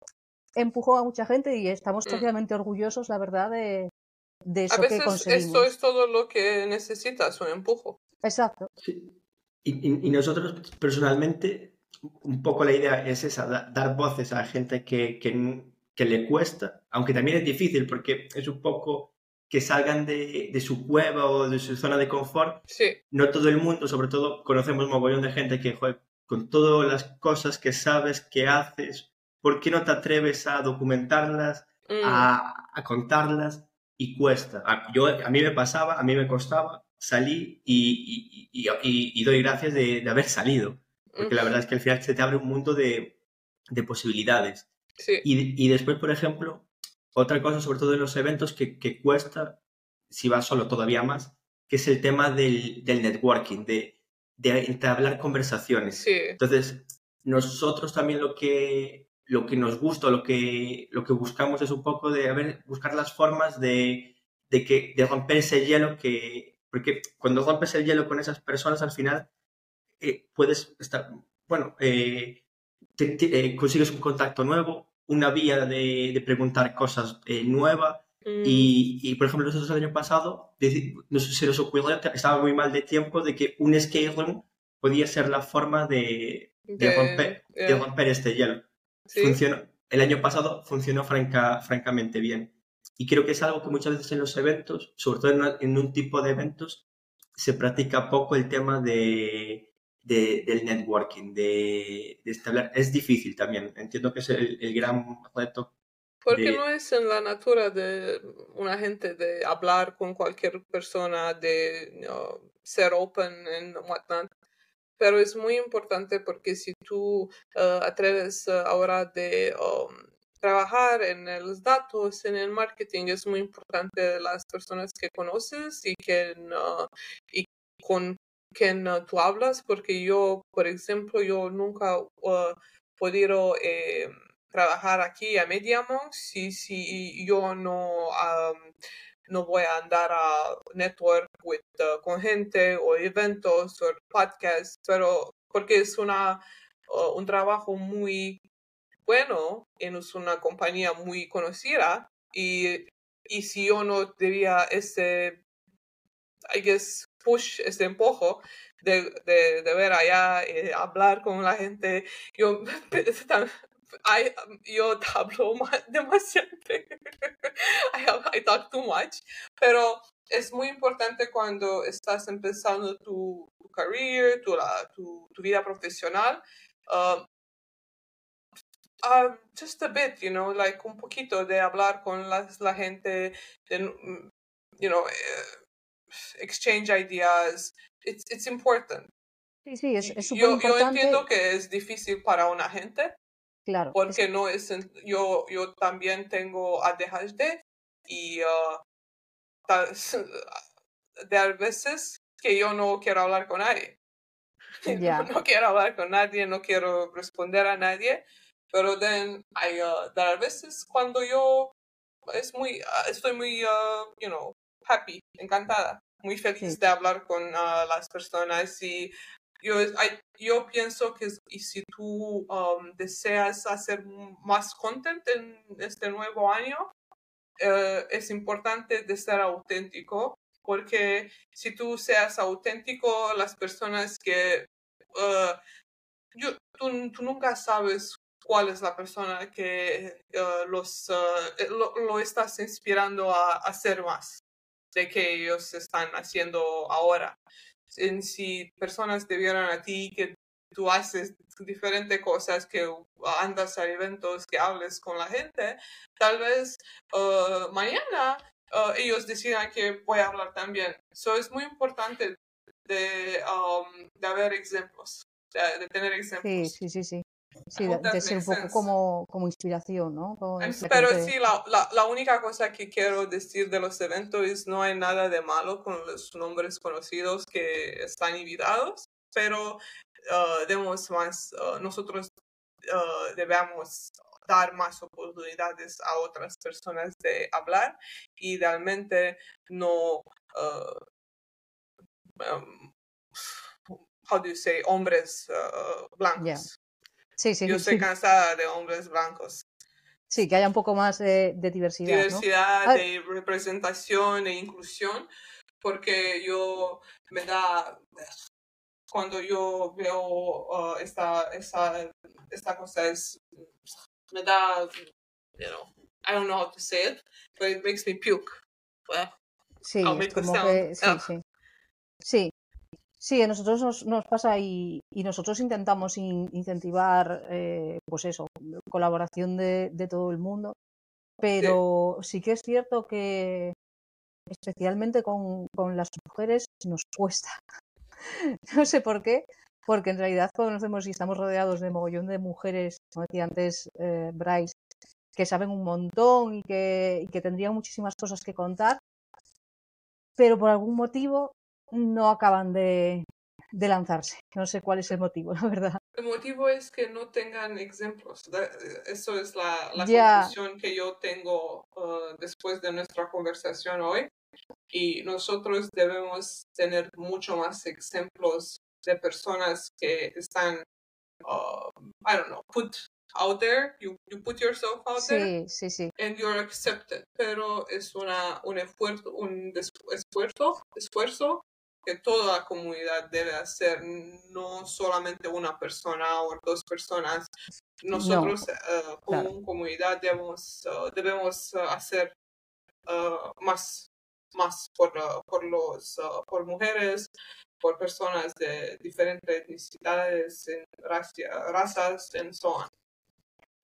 empujó a mucha gente y estamos mm. totalmente orgullosos, la verdad, de, de eso a veces que conseguimos. Esto es todo lo que necesitas, un empujo. Exacto. Y, nosotros personalmente, un poco la idea es esa, dar voces a gente que, que le cuesta, aunque también es difícil porque es un poco que salgan de, de, su cueva o de su zona de confort. Sí. No todo el mundo, sobre todo conocemos un mogollón de gente que, joder, con todas las cosas que sabes, que haces, ¿por qué no te atreves a documentarlas, a, mm. a, contarlas? Y cuesta. A, yo, a mí me pasaba, a mí me costaba, salí y, y, y, y doy gracias de, de, haber salido. Porque la verdad es que al final se te abre un mundo de, de posibilidades. Sí. Y, después, por ejemplo, otra cosa, sobre todo en los eventos, que, cuesta, si vas solo todavía más, que es el tema del, networking, de, de entablar conversaciones. Entonces, nosotros también lo que, lo que nos gusta, lo que, lo que buscamos es un poco de ver, buscar las formas de, de, que, de romper ese hielo que, porque cuando rompes el hielo con esas personas, al final eh, puedes estar, bueno, eh, eh, consigues un contacto nuevo, una vía de, preguntar cosas eh, nuevas. Mm. Y, por ejemplo, nosotros el año pasado, no sé si nos ocurrió, estaba muy mal de tiempo, de que un skate room podía ser la forma de, romper, de romper este hielo. Funcionó, el año pasado funcionó franca, francamente bien. Y creo que es algo que muchas veces en los eventos, sobre todo en un tipo de eventos, se practica poco el tema de, del networking, de, establecer. Es difícil también, entiendo que es el, gran reto. Porque no es en la natura de una gente de hablar con cualquier persona, de ser open en whatnot. Pero es muy importante porque si tú uh, atreves uh, ahora de um, trabajar en los datos, en el marketing, es muy importante las personas que conoces y que uh, y con quien tú hablas, porque yo, por ejemplo, yo nunca he podido eh, trabajar aquí a Mediamont si, si yo no, no voy a andar a network with, uh, con gente o eventos o podcasts, pero porque es una, uh, un trabajo muy bueno, es una compañía muy conocida y, y si yo no tenía ese, I guess, push, este empujo de, de, de ver allá, eh, hablar con la gente. Yo, I, yo hablo demasiado. I, I talk too much. Pero es muy importante cuando estás empezando tu, tu career, tu, la, tu, tu, vida profesional. Uh, uh, just a bit, you know, like un poquito de hablar con la, la gente, de, you know, uh, exchange ideas. It's, it's important. Sí, sí, es, es yo, importante. Yo entiendo que es difícil para una gente. Claro. Porque no es. Yo, yo también tengo ADHD y uh, de veces que yo no quiero hablar con nadie. Yeah. No quiero hablar con nadie, no quiero responder a nadie. Pero then, hay, uh, a veces cuando yo es muy, uh, estoy muy, uh, you know, happy, encantada, muy feliz de hablar con las personas y yo, yo pienso que y si tú um, deseas hacer más content en este nuevo año, eh, es importante de ser auténtico, porque si tú seas auténtico, las personas que... Uh, yo, tú, tú, nunca sabes cuál es la persona que uh, los, uh, lo, lo, estás inspirando a hacer más de que ellos están haciendo ahora en si personas te vieran a ti que tú haces diferentes cosas, que andas a eventos, que hables con la gente, tal vez uh, mañana uh, ellos decidan que voy a hablar también. Eso es muy importante de, um, de haber ejemplos, de, tener ejemplos. Sí, sí, sí, sí. Sí, de, ser un poco como, como inspiración, ¿no? Pero sí, la, la, la, única cosa que quiero decir de los eventos es no hay nada de malo con los nombres conocidos que están invitados, pero uh, debemos más, uh, nosotros uh, debemos dar más oportunidades a otras personas de hablar y realmente no um, how do you say hombres blancos Sí, sí, Yo estoy cansada de hombres blancos. Sí, que haya un poco más de, diversidad. Diversidad, de representación e inclusión, porque yo me da, cuando yo veo uh, esta, esta, esta cosa, es, me da, you know, I don't know how to say it, but it makes me puke. sí, como que, sí, sí. Sí, Sí, a nosotros nos, nos pasa y, y, nosotros intentamos incentivar, eh, pues eso, colaboración de, de, todo el mundo, pero sí. que es cierto que especialmente con, con las mujeres nos cuesta. no sé por qué, porque en realidad conocemos y estamos rodeados de mogollón de mujeres, como decía antes eh, Bryce, que saben un montón y que, y que tendrían muchísimas cosas que contar, pero por algún motivo no acaban de, de lanzarse. No sé cuál es el motivo, la verdad. El motivo es que no tengan ejemplos. Eso es la, la conclusión que yo tengo uh, después de nuestra conversación hoy. Y nosotros debemos tener mucho más ejemplos de personas que están, uh, I don't know, put out there, you, you put yourself out there, sí, sí. and you're accepted. Pero es una, un esfuerzo, un esfuerzo, esfuerzo que toda la comunidad debe hacer, no solamente una persona o dos personas. Nosotros eh, como comunidad debemos, eh, debemos eh, hacer más, más por, por, los, por mujeres, por personas de diferentes etnicidades, razas, y so on.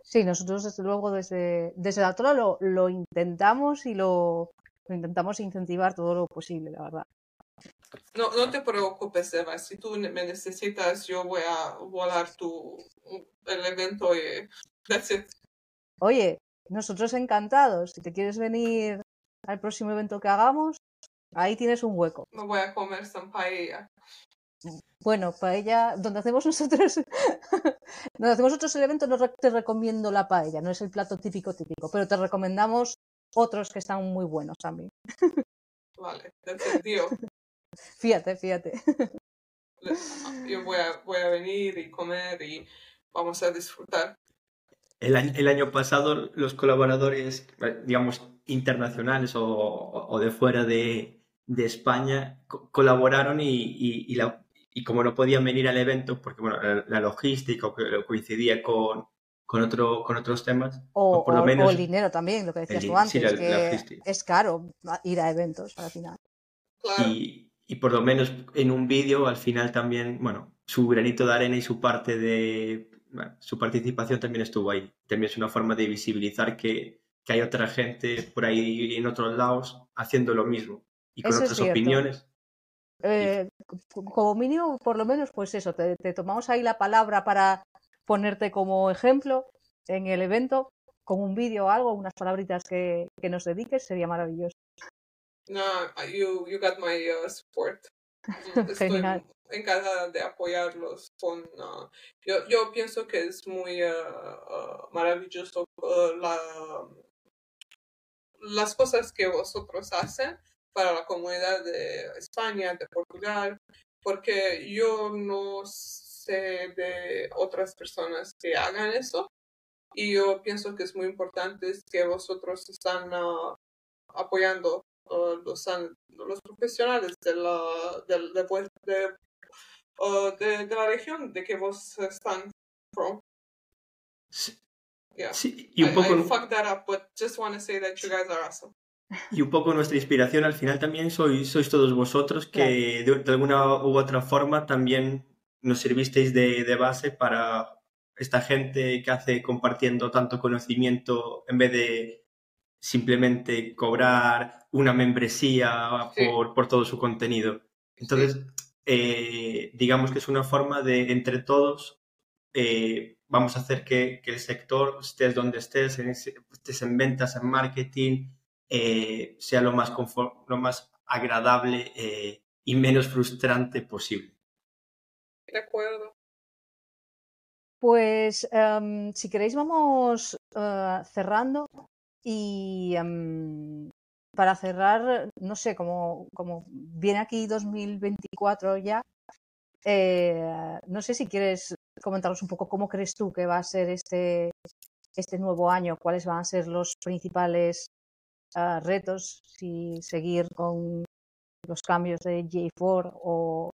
Sí, nosotros desde luego desde, desde la Tola lo, lo intentamos y lo, lo intentamos incentivar todo lo posible, la verdad. No, no te preocupes, Eva. Si tú me necesitas, yo voy a volar tu, el evento y. Oye, nosotros encantados. Si te quieres venir al próximo evento que hagamos, ahí tienes un hueco. Me voy a comer san paella. Bueno, paella, donde hacemos nosotros, donde hacemos otros eventos, no te recomiendo la paella, no es el plato típico típico, pero te recomendamos otros que están muy buenos también. Vale, entendido. Fíjate, fíjate. Yo voy a, voy a venir y comer y vamos a disfrutar. El año, el año pasado los colaboradores, digamos, internacionales o, o de fuera de, de España colaboraron y, y, y, la, y, como no podían venir al evento, porque bueno, la, logística coincidía con, con, otro, con otros temas. O, por lo menos, o el dinero también, lo que decías tú antes, que es caro ir a eventos al final. Claro. Y, y por lo menos en un vídeo al final también, bueno, su granito de arena y su parte de, su participación también estuvo ahí. También es una forma de visibilizar que, que hay otra gente por ahí en otros lados haciendo lo mismo y con otras opiniones. Eh, como mínimo, por lo menos, pues eso, te, tomamos ahí la palabra para ponerte como ejemplo en el evento con un vídeo o algo, unas palabritas que, que nos dediques, sería maravilloso. No, you, you got my uh, support. Estoy encantada de apoyarlos con... Uh, yo, yo pienso que es muy uh, uh, maravilloso la, las cosas que vosotros hacen para la comunidad de España, de Portugal, porque yo no sé de otras personas que hagan eso y yo pienso que es muy importante que vosotros están apoyando los, los profesionales de la, de, de, de, de, la región de que vos están from. Sí. y un poco... Y un poco nuestra inspiración al final también sois, sois todos vosotros que de, alguna u otra forma también nos servisteis de, de, base para esta gente que hace compartiendo tanto conocimiento en vez de simplemente cobrar una membresía por, por todo su contenido. Entonces, eh, digamos que es una forma de, entre todos, eh, vamos a hacer que, que, el sector, estés donde estés, en estés en ventas, en marketing, eh, sea lo más, lo más agradable y menos frustrante posible. De acuerdo. Pues em, si queréis vamos cerrando y em, para cerrar, no sé, como, viene aquí 2024 ya, eh, no sé si quieres comentarnos un poco cómo crees tú que va a ser este, este nuevo año, cuáles van a ser los principales uh, retos, si seguir con los cambios de J4 o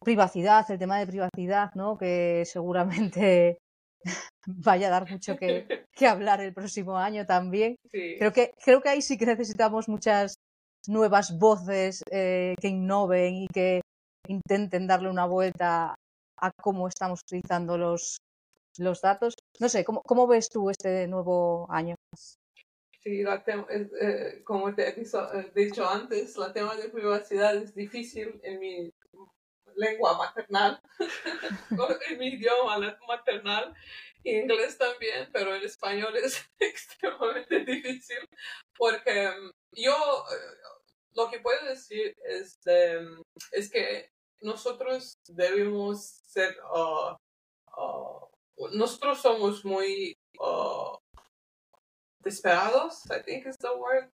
privacidad, el tema de privacidad, ¿no? que seguramente vaya a dar mucho que, que hablar el próximo año también. Creo, que, creo que ahí sí que necesitamos muchas nuevas voces eh, que innoven y que intenten darle una vuelta a cómo estamos utilizando los, los datos. No sé, ¿cómo, cómo ves tú este nuevo año? Sí, la eh, como te he eh, dicho antes, la tema de privacidad es difícil en mi lengua maternal, mi idioma maternal, inglés también, pero el español es extremadamente difícil porque mm, yo eh, lo que puedo decir es, mm, es que nosotros debemos ser, uh, uh, nosotros somos muy uh, desesperados, I think is the word,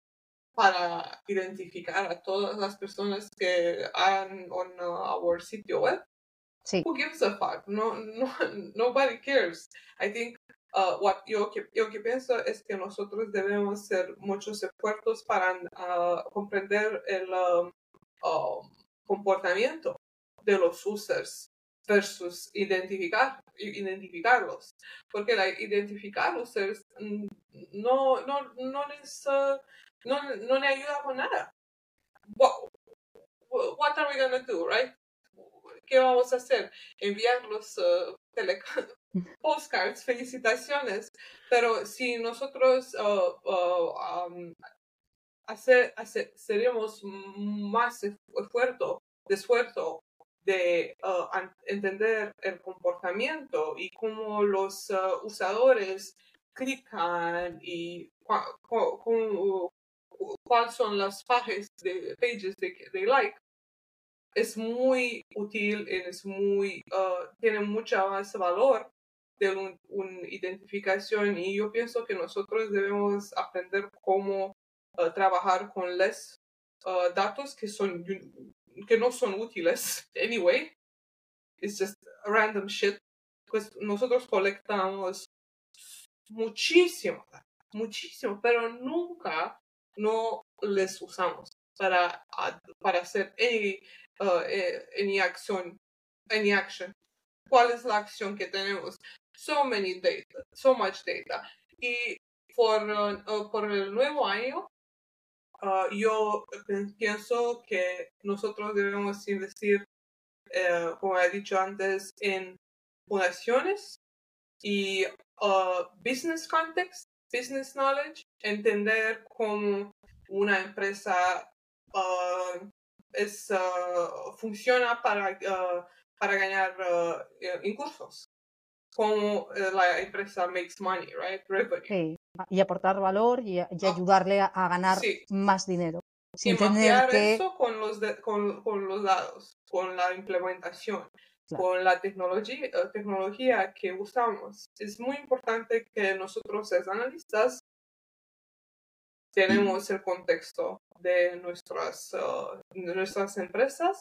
para identificar a todas las personas que han en our sitio web. Sí. Who gives a fuck? No, no, nobody cares. I think uh, what yo, que, yo que pienso es que nosotros debemos hacer muchos esfuerzos para uh, comprender el um, um, comportamiento de los users versus identificar, identificarlos. Porque la, identificar users mm, no, no, no les uh, no, no le ayuda con nada. What, what are we going do, right? ¿Qué vamos a hacer? Enviar los uh, postcards, felicitaciones, pero si nosotros uh, uh, um, hacer, seríamos más esfuerzo, de esfuerzo de uh, entender el comportamiento y cómo los uh, usadores clican y cuáles son las pages de pages de, de like. Es muy útil es muy uh, tiene mucha más valor de una identificación y yo pienso que nosotros debemos aprender cómo uh, trabajar con los uh, datos que son que no son útiles. Anyway it's just random shit. Pues nosotros colectamos muchísimo muchísimo pero nunca no les usamos para, para hacer any, uh, eh, any acción, any action. ¿Cuál es la acción que tenemos? So many data, so much data. Y por, uh, por el nuevo año, uh, yo pienso que nosotros debemos investir, eh, como he dicho antes, en fundaciones y business context business knowledge, entender cómo una empresa uh, es, uh, funciona para, uh, para ganar incursos, cómo la empresa makes money, right? Sí, y aportar valor y, ayudarle a, ganar más dinero. y mapear eso con los, con, con, los datos, con la implementación, con la tecnología, eh, tecnología que usamos. Es muy importante que nosotros, los analistas, tenemos el contexto de nuestras, uh, nuestras empresas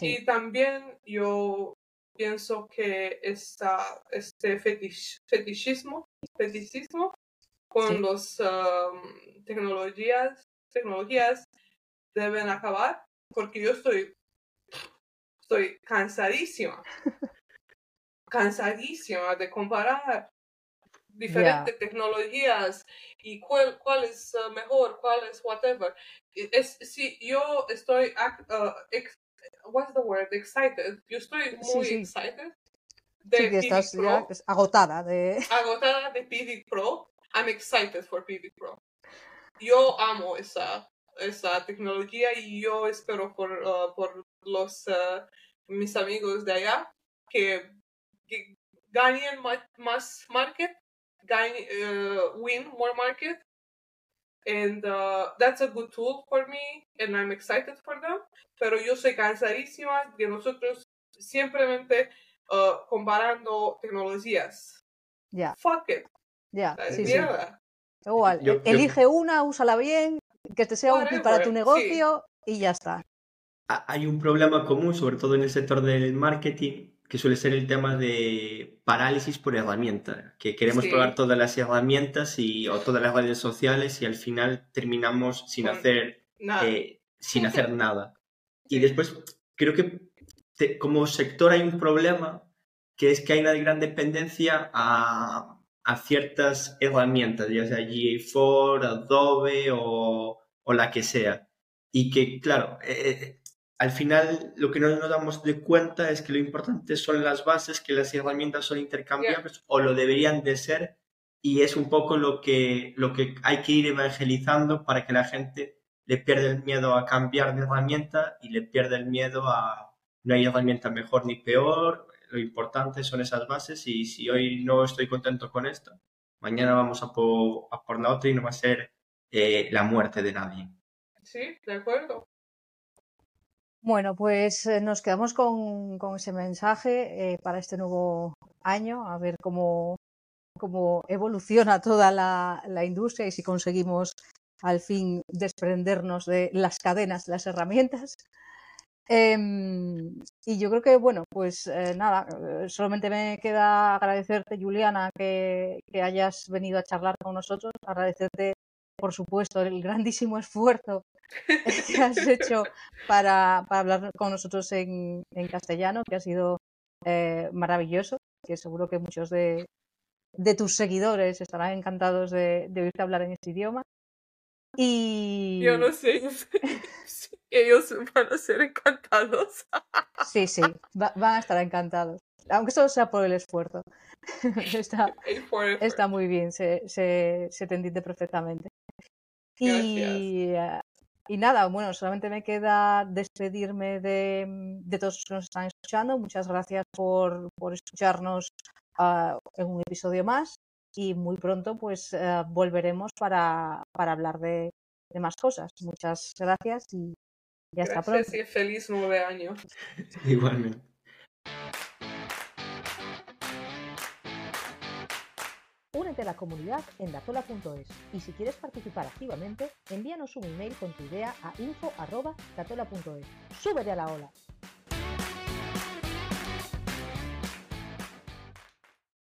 y también yo pienso que esta, este fetish, fetichismo, fetichismo con las um, tecnologías, tecnologías deben acabar porque yo estoy, estoy cansadísima, cansadísima de comparar diferentes tecnologías y cuál, cuál es uh, mejor, cuál es whatever. Es, si yo estoy, uh, what's the word, excited, yo estoy muy excited. De sí, que estás ya agotada de... Agotada de PD Pro. I'm excited for PD Pro. Yo amo esa, esa tecnología y yo espero por, uh, por los, mis amigos de allá que, que ganen más market uh, win more market and uh, that's a good tool for me and I'm excited for them. Pero yo soy cansadísima de nosotros simplemente uh, comparando tecnologías. Ya. Fuck it. Ya igual elige una úsala bien que te sea útil para tu negocio y ya está. Hay un problema común sobre todo en el sector del marketing que suele ser el tema de parálisis por herramienta, que queremos probar todas las herramientas y, o todas las redes sociales y al final terminamos sin hacer nada. Eh, sin hacer nada. Y después creo que como sector hay un problema que es que hay una gran dependencia a, a ciertas herramientas, ya sea GA4, Adobe o, o la que sea. Y que, claro, eh, al final lo que no nos damos de cuenta es que lo importante son las bases, que las herramientas son intercambiables o lo deberían de ser y es un poco lo que, lo que hay que ir evangelizando para que la gente le pierda el miedo a cambiar de herramienta y le pierda el miedo a no hay herramienta mejor ni peor, lo importante son esas bases y si hoy no estoy contento con esto, mañana vamos a, por la otra y no va a ser eh, la muerte de nadie. Sí, de acuerdo. Bueno, pues eh, nos quedamos con, ese mensaje eh, para este nuevo año, a ver cómo, cómo evoluciona toda la, industria y si conseguimos al fin desprendernos de las cadenas, de las herramientas. Em, y yo creo que, bueno, pues eh, nada, solamente me queda agradecerte, Juliana, que, que hayas venido a charlar con nosotros, agradecerte, por supuesto, el grandísimo esfuerzo que has hecho para, hablar con nosotros en, castellano, que ha sido eh, maravilloso, que seguro que muchos de, tus seguidores estarán encantados de, oírte hablar en este idioma. Y... Yo no sé, ellos van a ser encantados. sí, sí, van a estar encantados. Aunque solo sea por el esfuerzo. está, está muy bien, se, se, se te entiende perfectamente. Y y nada, bueno, solamente me queda despedirme de, de, todos los que nos están escuchando. Muchas gracias por, por escucharnos uh, en un episodio más y muy pronto pues uh, volveremos para, para hablar de, de, más cosas. Muchas gracias y, y hasta gracias pronto. Y feliz nueve año. Igualmente. Únete a la comunidad en datola.es y si quieres participar activamente, envíanos un email con tu idea a info.datola.es. ¡Súbete a la ola!